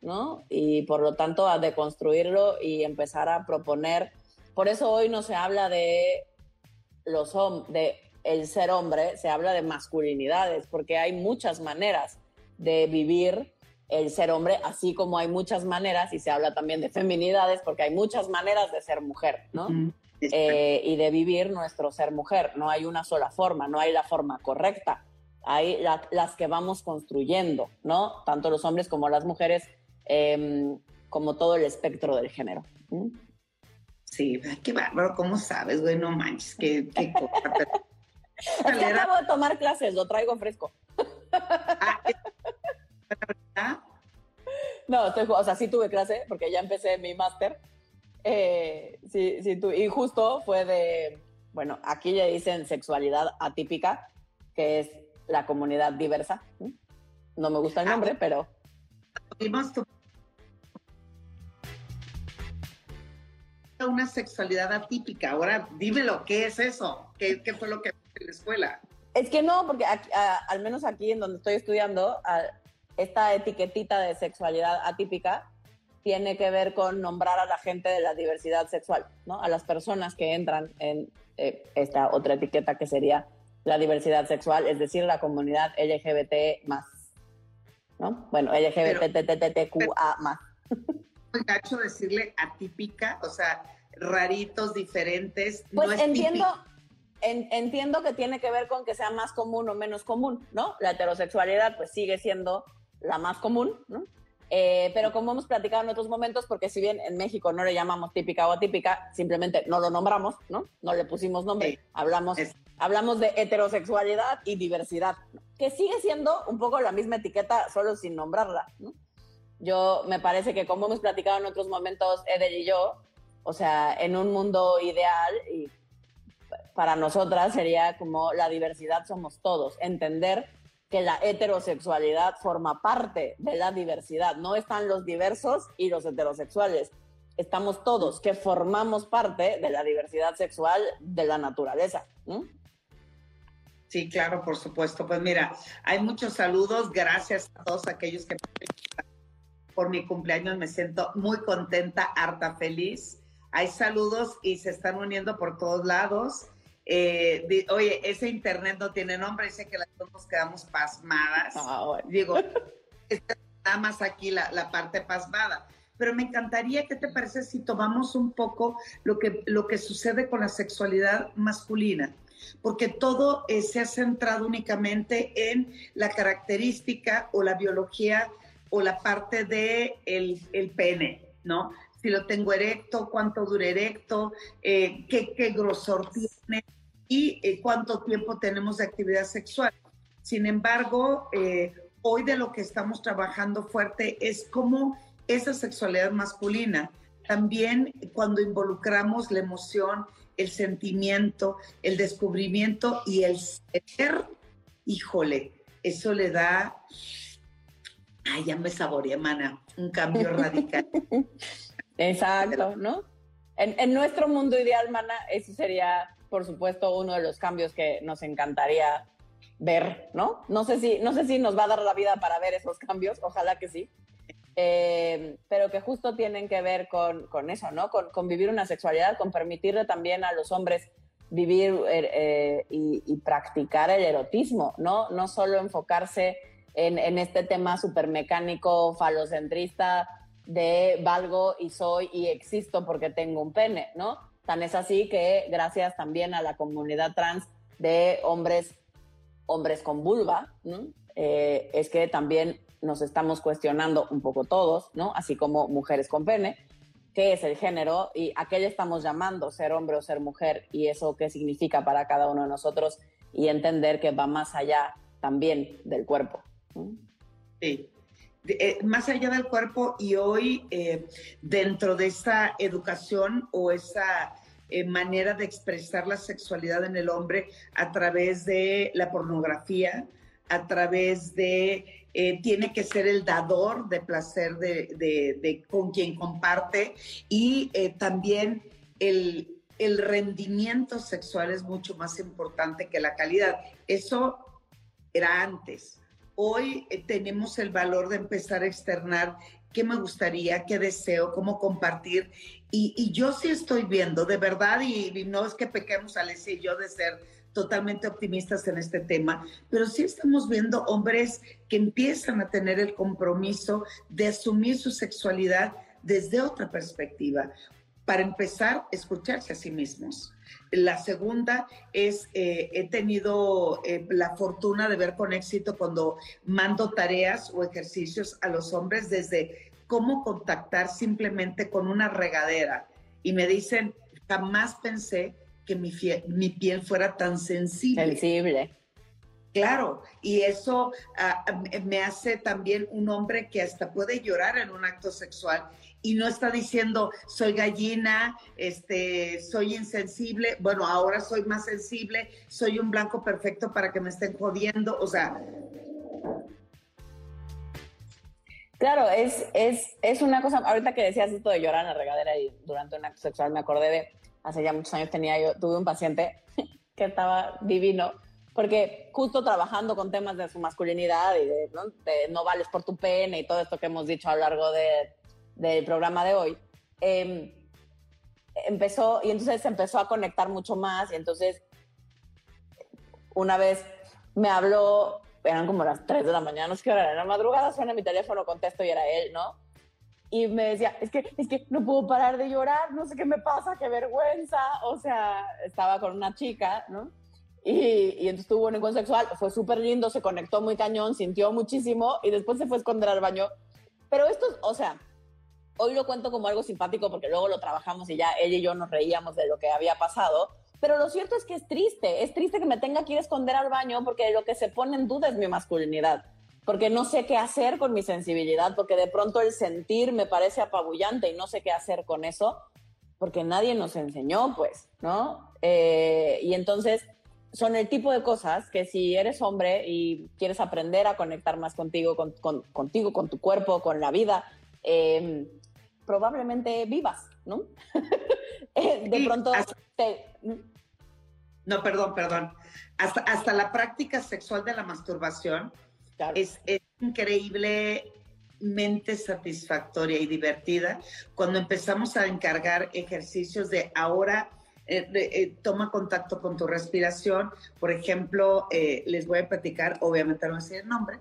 ¿no? Y por lo tanto a deconstruirlo y empezar a proponer. Por eso hoy no se habla de los de el ser hombre, se habla de masculinidades, porque hay muchas maneras de vivir el ser hombre, así como hay muchas maneras, y se habla también de feminidades, porque hay muchas maneras de ser mujer, ¿no? Eh, y de vivir nuestro ser mujer. No hay una sola forma, no hay la forma correcta. Hay las que vamos construyendo, ¿no? Tanto los hombres como las mujeres, em, como todo el espectro del género. Sí, qué bárbaro, ¿cómo sabes, güey? No manches, qué, qué cosa. (laughs) que acabo de tomar clases, lo traigo fresco. Ah, No, estoy, o sea, sí tuve clase porque ya empecé mi máster. Eh, sí, sí, tu, y justo fue de, bueno, aquí ya dicen sexualidad atípica, que es la comunidad diversa. No me gusta el nombre, pero... Una sexualidad atípica. Ahora, dime lo que es eso. ¿Qué, qué fue lo que en la escuela? Es que no, porque al menos aquí en donde estoy estudiando, esta etiquetita de sexualidad atípica tiene que ver con nombrar a la gente de la diversidad sexual, ¿no? A las personas que entran en eh, esta otra etiqueta que sería la diversidad sexual, es decir, la comunidad LGBT más, ¿no? Bueno, LGBTTTQA más. (laughs) Es gacho decirle atípica, o sea, raritos, diferentes. Pues entiendo, entiendo que tiene que ver con que sea más común o menos común, ¿no? La heterosexualidad pues sigue siendo la más común, ¿no? Eh, pero como hemos platicado en otros momentos, porque si bien en México no le llamamos típica o atípica, simplemente no lo nombramos, ¿no? No le pusimos nombre. Hablamos, hablamos de heterosexualidad y diversidad, que sigue siendo un poco la misma etiqueta, solo sin nombrarla, ¿no? Yo me parece que como hemos platicado en otros momentos, Eder y yo, o sea, en un mundo ideal, y para nosotras sería como la diversidad somos todos, entender que la heterosexualidad forma parte de la diversidad. No están los diversos y los heterosexuales. Estamos todos que formamos parte de la diversidad sexual de la naturaleza. Sí, claro, por supuesto. Pues mira, hay muchos saludos. Gracias a todos aquellos que por mi cumpleaños me siento muy contenta, harta, feliz. Hay saludos y se están uniendo por todos lados. Eh, oye, ese internet no tiene nombre, dice que las dos nos quedamos pasmadas. Ah, Digo, (laughs) nada más aquí la, la, parte pasmada. Pero me encantaría, ¿qué te parece si tomamos un poco lo que, lo que sucede con la sexualidad masculina? Porque todo eh, se ha centrado únicamente en la característica o la biología o la parte de el, el pene, ¿no? Si lo tengo erecto, cuánto dura erecto, eh, qué, qué grosor tiene, y eh, cuánto tiempo tenemos de actividad sexual. Sin embargo, eh, hoy de lo que estamos trabajando fuerte es cómo esa sexualidad masculina, también cuando involucramos la emoción, el sentimiento, el descubrimiento y el ser, híjole, eso le da, ay, ya me saboreé, mana, un cambio radical. (laughs) Exacto, ¿no? En, en, nuestro mundo ideal, mana, eso sería por supuesto, uno de los cambios que nos encantaría ver, ¿no? No sé si, no sé si nos va a dar la vida para ver esos cambios, ojalá que sí. Eh, pero que justo tienen que ver con, con eso, ¿no? Con, vivir una sexualidad, con permitirle también a los hombres vivir eh, eh, y, practicar el erotismo, ¿no? No solo enfocarse en, en este tema súper mecánico, falocentrista de valgo y soy y existo porque tengo un pene, ¿no? Tan es así que gracias también a la comunidad trans de hombres, hombres con vulva, eh, es que también nos estamos cuestionando un poco todos, ¿no? Así como mujeres con pene, qué es el género y a qué le estamos llamando ser hombre o ser mujer y eso qué significa para cada uno de nosotros y entender que va más allá también del cuerpo. Sí, eh, más allá del cuerpo y hoy eh, dentro de esa educación o esa eh, manera de expresar la sexualidad en el hombre a través de la pornografía, a través de, tiene que ser el dador de placer de, con quien comparte y también el rendimiento sexual es mucho más importante que la calidad. Eso era antes hoy eh, tenemos el valor de empezar a externar qué me gustaría, qué deseo, cómo compartir. Y, yo sí estoy viendo, de verdad, y, no es que pequemos, Alessia y yo, de ser totalmente optimistas en este tema, pero sí estamos viendo hombres que empiezan a tener el compromiso de asumir su sexualidad desde otra perspectiva. Para empezar, escucharse a sí mismos la segunda es, eh, he tenido eh, la fortuna de ver con éxito cuando mando tareas o ejercicios a los hombres desde cómo contactar simplemente con una regadera. Y me dicen, jamás pensé que mi, mi piel fuera tan sensible. Sensible. Claro, y eso ah, me hace también un hombre que hasta puede llorar en un acto sexual y no está diciendo soy gallina, este, soy insensible, bueno, ahora soy más sensible, soy un blanco perfecto para que me estén jodiendo, o sea. Claro, es, es, es una cosa, ahorita que decías esto de llorar en la regadera y durante un acto sexual, me acordé de, hace ya muchos años tenía yo, tuve un paciente (laughs) que estaba divino, porque justo trabajando con temas de su masculinidad y ¿no? de no, vales por tu pene y todo esto que hemos dicho a lo largo de, del programa de hoy, em, empezó, y entonces se empezó a conectar mucho más, y entonces una vez me habló, eran como las 3 de la mañana, no sé qué hora era, en la madrugada suena mi teléfono, contesto y era él, ¿no? Y me decía, es que, es que no puedo parar de llorar, no sé qué me pasa, qué vergüenza, o sea, estaba con una chica, ¿no? Y, y entonces tuvo un encuentro sexual, fue súper lindo, se conectó muy cañón, sintió muchísimo y después se fue a esconder al baño. Pero esto, o sea, hoy lo cuento como algo simpático porque luego lo trabajamos y ya ella y yo nos reíamos de lo que había pasado. Pero lo cierto es que es triste, es triste que me tenga que ir a esconder al baño porque lo que se pone en duda es mi masculinidad, porque no sé qué hacer con mi sensibilidad, porque de pronto el sentir me parece apabullante y no sé qué hacer con eso, porque nadie nos enseñó, pues, ¿no? Eh, y entonces son el tipo de cosas que si eres hombre y quieres aprender a conectar más contigo, con, contigo, con tu cuerpo, con la vida, eh, probablemente vivas, ¿no? (laughs) Eh, de pronto No, perdón, perdón. Hasta, hasta la práctica sexual de la masturbación es, es increíblemente satisfactoria y divertida cuando empezamos a encargar ejercicios de ahora eh, eh, toma contacto con tu respiración. Por ejemplo, les voy a platicar, obviamente no decir el nombre,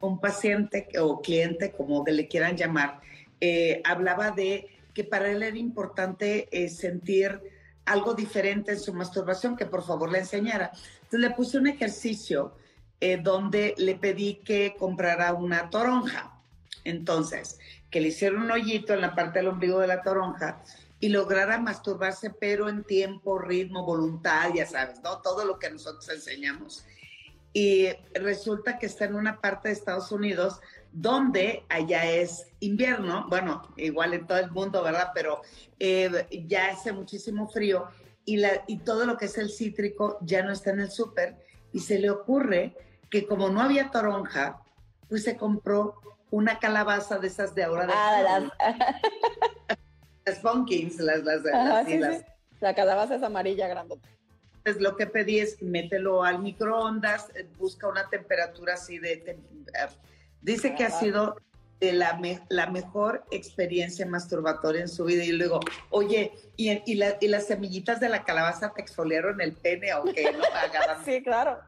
un paciente o cliente, como le quieran llamar, eh, hablaba de que para él era importante eh, sentir algo diferente en su masturbación, que por favor le enseñara. Entonces le puse un ejercicio eh, donde le pedí que comprara una toronja. Entonces, que le hiciera un hoyito en la parte del ombligo de la toronja y lograra masturbarse, pero en tiempo, ritmo, voluntad, ya sabes, ¿no? Todo lo que nosotros enseñamos. Y resulta que está en una parte de Estados Unidos donde allá es invierno, bueno, igual en todo el mundo, ¿verdad? Pero eh, ya hace muchísimo frío y, la, y todo lo que es el cítrico ya no está en el súper y se le ocurre que como no había toronja, pues se compró una calabaza de esas de ahora de ah, las... (laughs) las pumpkins, las, las, las, La calabaza es amarilla grandota. Pues lo que pedí es mételo al microondas, busca una temperatura así de Dice que ha sido de la, la, mejor experiencia masturbatoria en su vida. Y luego, oye, ¿y, y, ¿y, las semillitas de la calabaza te exfoliaron el pene o qué? ¿No? (laughs) sí, claro.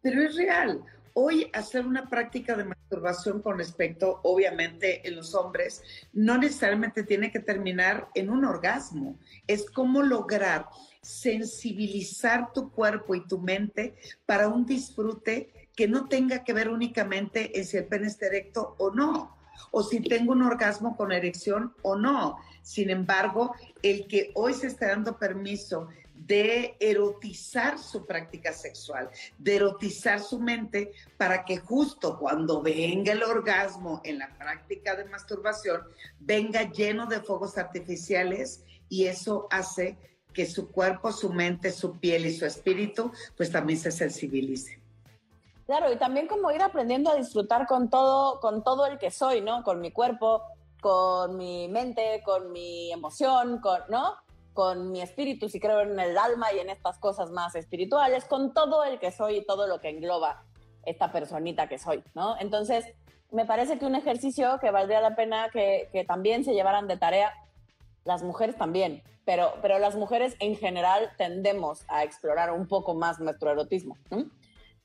Pero es real. Hoy hacer una práctica de masturbación con respecto, obviamente, en los hombres, no necesariamente tiene que terminar en un orgasmo. Es cómo lograr sensibilizar tu cuerpo y tu mente para un disfrute que no tenga que ver únicamente en si el pene está erecto o no, o si tengo un orgasmo con erección o no. Sin embargo, el que hoy se está dando permiso de erotizar su práctica sexual, de erotizar su mente para que justo cuando venga el orgasmo en la práctica de masturbación, venga lleno de fuegos artificiales y eso hace que su cuerpo, su mente, su piel y su espíritu pues también se sensibilicen. Claro, y también como ir aprendiendo a disfrutar con todo, con todo el que soy, ¿no? Con mi cuerpo, con mi mente, con mi emoción, con, ¿no? Con mi espíritu, si creo en el alma y en estas cosas más espirituales, con todo el que soy y todo lo que engloba esta personita que soy, ¿no? Entonces, me parece que un ejercicio que valdría la pena que, que también se llevaran de tarea, las mujeres también, pero, pero las mujeres en general tendemos a explorar un poco más nuestro erotismo. ¿no?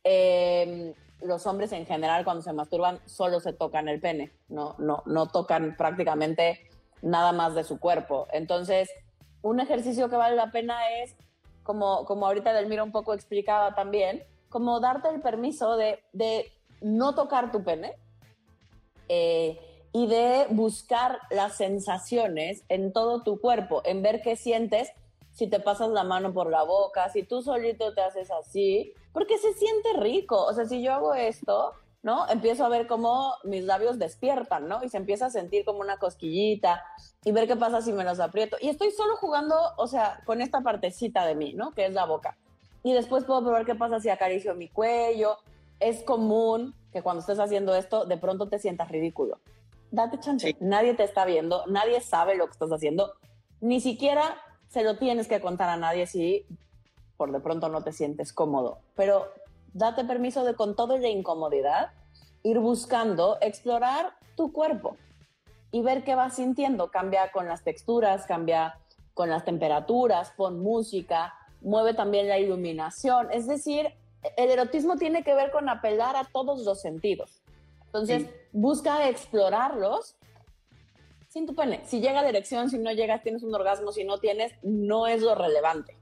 Em, los hombres en general cuando se masturban solo se tocan el pene, no, no, no tocan prácticamente nada más de su cuerpo. Entonces, un ejercicio que vale la pena es, como, como ahorita Delmira un poco explicaba también, como darte el permiso de, de no tocar tu pene eh, y de buscar las sensaciones en todo tu cuerpo, en ver qué sientes si te pasas la mano por la boca, si tú solito te haces así, porque se siente rico. O sea, si yo hago esto, ¿no? Empiezo a ver cómo mis labios despiertan, ¿no? Y se empieza a sentir como una cosquillita y ver qué pasa si me los aprieto. Y estoy solo jugando, o sea, con esta partecita de mí, ¿no? Que es la boca. Y después puedo probar qué pasa si acaricio mi cuello. Es común que cuando estés haciendo esto, de pronto te sientas ridículo. Date chance. Nadie te está viendo, nadie sabe lo que estás haciendo. Ni siquiera se lo tienes que contar a nadie si por de pronto no te sientes cómodo. Pero date permiso de con todo y la incomodidad ir buscando explorar tu cuerpo y ver qué vas sintiendo. Cambia con las texturas, cambia con las temperaturas, pon música, mueve también la iluminación. Es decir, el erotismo tiene que ver con apelar a todos los sentidos. Entonces, busca explorarlos sin tu pene. Si llega a la erección, si no llegas, tienes un orgasmo, si no tienes, no es lo relevante.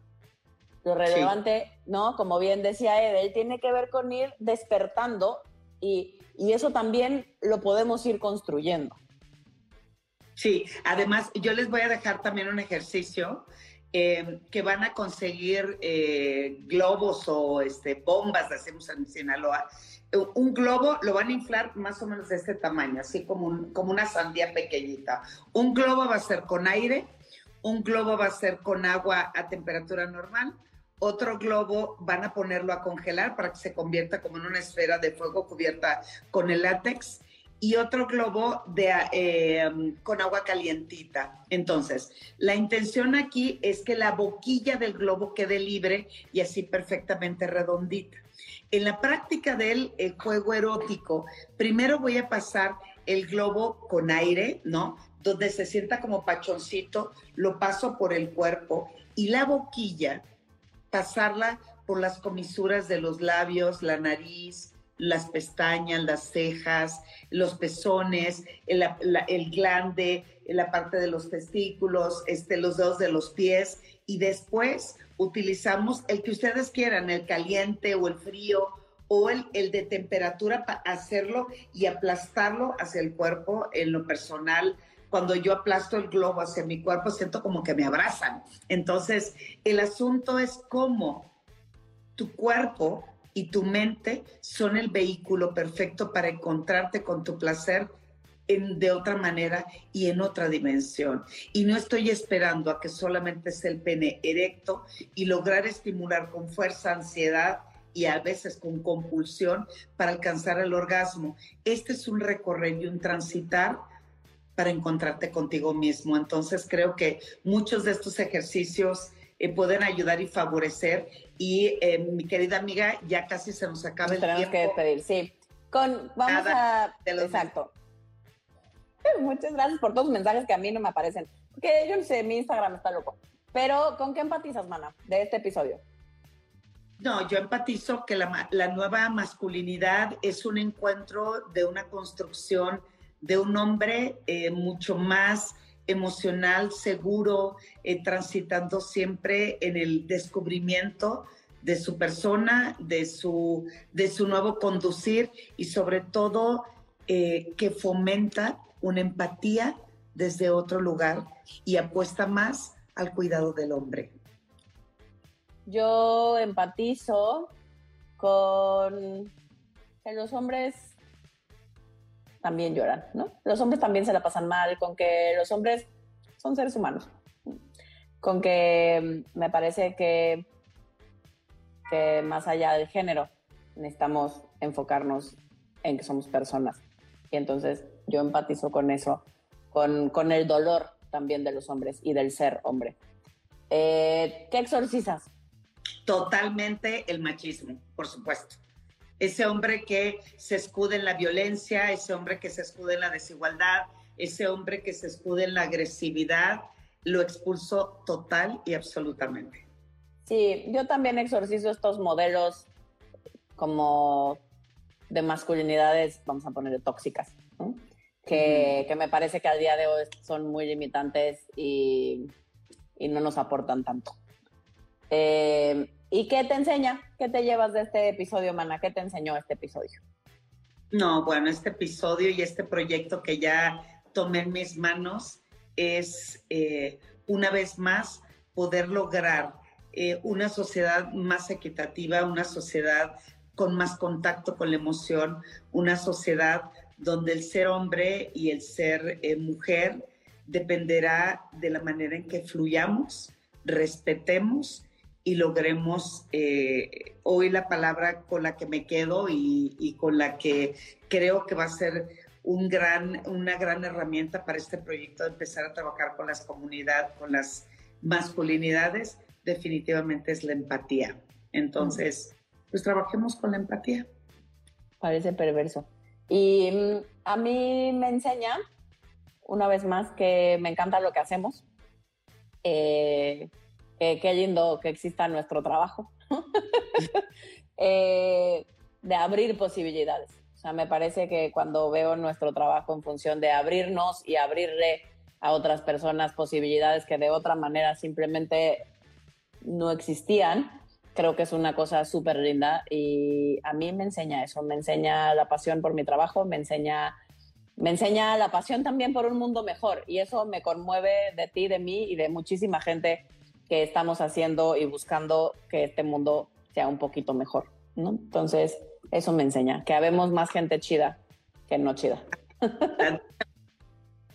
Lo relevante, ¿no? Como bien decía Edel, tiene que ver con ir despertando y, y eso también lo podemos ir construyendo. Sí, además yo les voy a dejar también un ejercicio eh, que van a conseguir eh, globos o este, bombas, hacemos en Sinaloa. Un globo lo van a inflar más o menos de este tamaño, así como, como una sandía pequeñita. Un globo va a ser con aire, un globo va a ser con agua a temperatura normal, otro globo van a ponerlo a congelar para que se convierta como en una esfera de fuego cubierta con el látex y otro globo eh, con agua calientita. Entonces, la intención aquí es que la boquilla del globo quede libre y así perfectamente redondita. En la práctica del eh, juego erótico, primero voy a pasar el globo con aire, ¿no? Donde se sienta como pachoncito, lo paso por el cuerpo y la boquilla pasarla por las comisuras de los labios, la nariz, las pestañas, las cejas, los pezones, el, glande, la parte de los testículos, este, los dedos de los pies. Y después utilizamos el que ustedes quieran, el caliente o el frío o el, el de temperatura para hacerlo y aplastarlo hacia el cuerpo en lo personal cuando yo aplasto el globo hacia mi cuerpo, siento como que me abrazan. Entonces, el asunto es cómo tu cuerpo y tu mente son el vehículo perfecto para encontrarte con tu placer en, de otra manera y en otra dimensión. Y no estoy esperando a que solamente sea el pene erecto y lograr estimular con fuerza, ansiedad y a veces con compulsión para alcanzar el orgasmo. Este es un recorrer y un transitar para encontrarte contigo mismo. Entonces creo que muchos de estos ejercicios eh, pueden ayudar y favorecer. Y eh, mi querida amiga, ya casi se nos acaba el Tenemos tiempo. que despedir, sí. Con, vamos a... Exacto. (laughs) Muchas gracias por todos los mensajes que a mí no me aparecen. Porque yo no sé, mi Instagram está loco. Pero, ¿con qué empatizas, mana, de este episodio? No, yo empatizo que la, la nueva masculinidad es un encuentro de una construcción de un hombre eh, mucho más emocional, seguro, eh, transitando siempre en el descubrimiento de su persona, de su, de su nuevo conducir y sobre todo eh, que fomenta una empatía desde otro lugar y apuesta más al cuidado del hombre. Yo empatizo con los hombres también lloran, ¿no? Los hombres también se la pasan mal, con que los hombres son seres humanos, con que mm, me parece que, que más allá del género necesitamos enfocarnos en que somos personas. Y entonces yo empatizo con eso, con, con el dolor también de los hombres y del ser hombre. Eh, ¿Qué exorcizas? Totalmente el machismo, por supuesto ese hombre que se escude en la violencia, ese hombre que se escude en la desigualdad, ese hombre que se escude en la agresividad, lo expulsó total y absolutamente. Sí, yo también exorcizo estos modelos como de masculinidades, vamos a ponerle tóxicas, que, que, me parece que al día de hoy son muy limitantes y, y no nos aportan tanto. Eh, ¿Y qué te enseña? ¿Qué te llevas de este episodio, Mana? ¿Qué te enseñó este episodio? No, bueno, este episodio y este proyecto que ya tomé en mis manos es, eh, una vez más, poder lograr eh, una sociedad más equitativa, una sociedad con más contacto con la emoción, una sociedad donde el ser hombre y el ser eh, mujer dependerá de la manera en que fluyamos, respetemos y logremos eh, hoy la palabra con la que me quedo y, con la que creo que va a ser un gran, una gran herramienta para este proyecto de empezar a trabajar con las comunidades, con las masculinidades, definitivamente es la empatía. Entonces, pues trabajemos con la empatía. Parece perverso. Y mm, a mí me enseña, una vez más, que me encanta lo que hacemos. Eh, qué lindo que exista nuestro trabajo. (laughs) Eh, de abrir posibilidades. O sea, me parece que cuando veo nuestro trabajo en función de abrirnos y abrirle a otras personas posibilidades que de otra manera simplemente no existían, creo que es una cosa súper linda y a mí me enseña eso, me enseña la pasión por mi trabajo, me enseña, me enseña la pasión también por un mundo mejor y eso me conmueve de ti, de mí y de muchísima gente que estamos haciendo y buscando que este mundo sea un poquito mejor, ¿no? Entonces, eso me enseña, que habemos más gente chida que no chida. (laughs)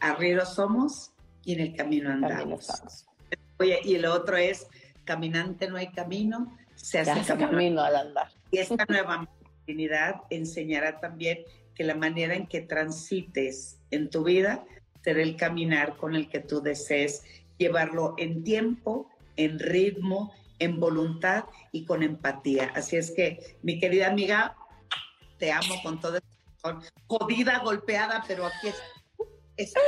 Arrieros somos y en el camino andamos. Oye, y lo otro es, caminante no hay camino, se hace, camino. al andar. Y esta (laughs) nueva oportunidad enseñará también que la manera en que transites en tu vida será el caminar con el que tú desees llevarlo en tiempo, en ritmo, en voluntad y con empatía. Así es que, mi querida amiga, te amo con todo el jodida, golpeada, pero aquí estoy.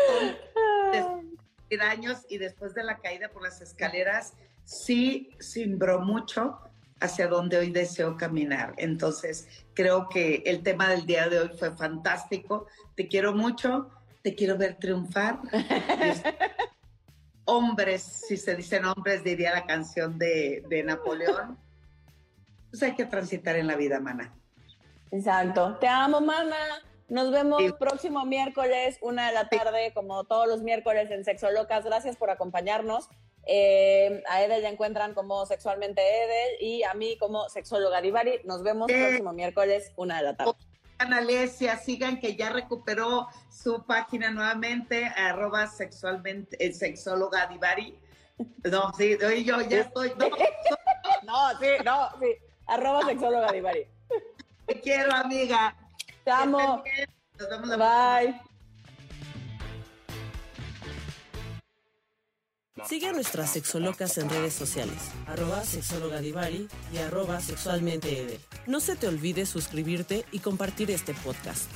de años y después de la caída por las escaleras, sí simbró mucho hacia donde hoy deseo caminar. Entonces, creo que el tema del día de hoy fue fantástico. Te quiero mucho, te quiero ver triunfar. (laughs) hombres, si se dicen hombres, diría la canción de, Napoleón. Pues hay que transitar en la vida, mana. Exacto. Te amo, mana. Nos vemos próximo miércoles, una de la tarde, como todos los miércoles en Sexo Locas. Gracias por acompañarnos. Eh, a Edel ya encuentran como Sexualmente Edel y a mí como Sexóloga Divari. Nos vemos el próximo miércoles, una de la tarde. Alesia, sigan que ya recuperó su página nuevamente, arroba sexualmente, el sexóloga Divari. No, sí, yo ya estoy. (laughs) No, sí, no, sí. Arroba sexóloga Divari. Te quiero, amiga. Te amo. Nos vemos Bye. Sigue a nuestras sexolocas en redes sociales, arroba sexologadivari y arroba sexualmente No se te olvide suscribirte y compartir este podcast.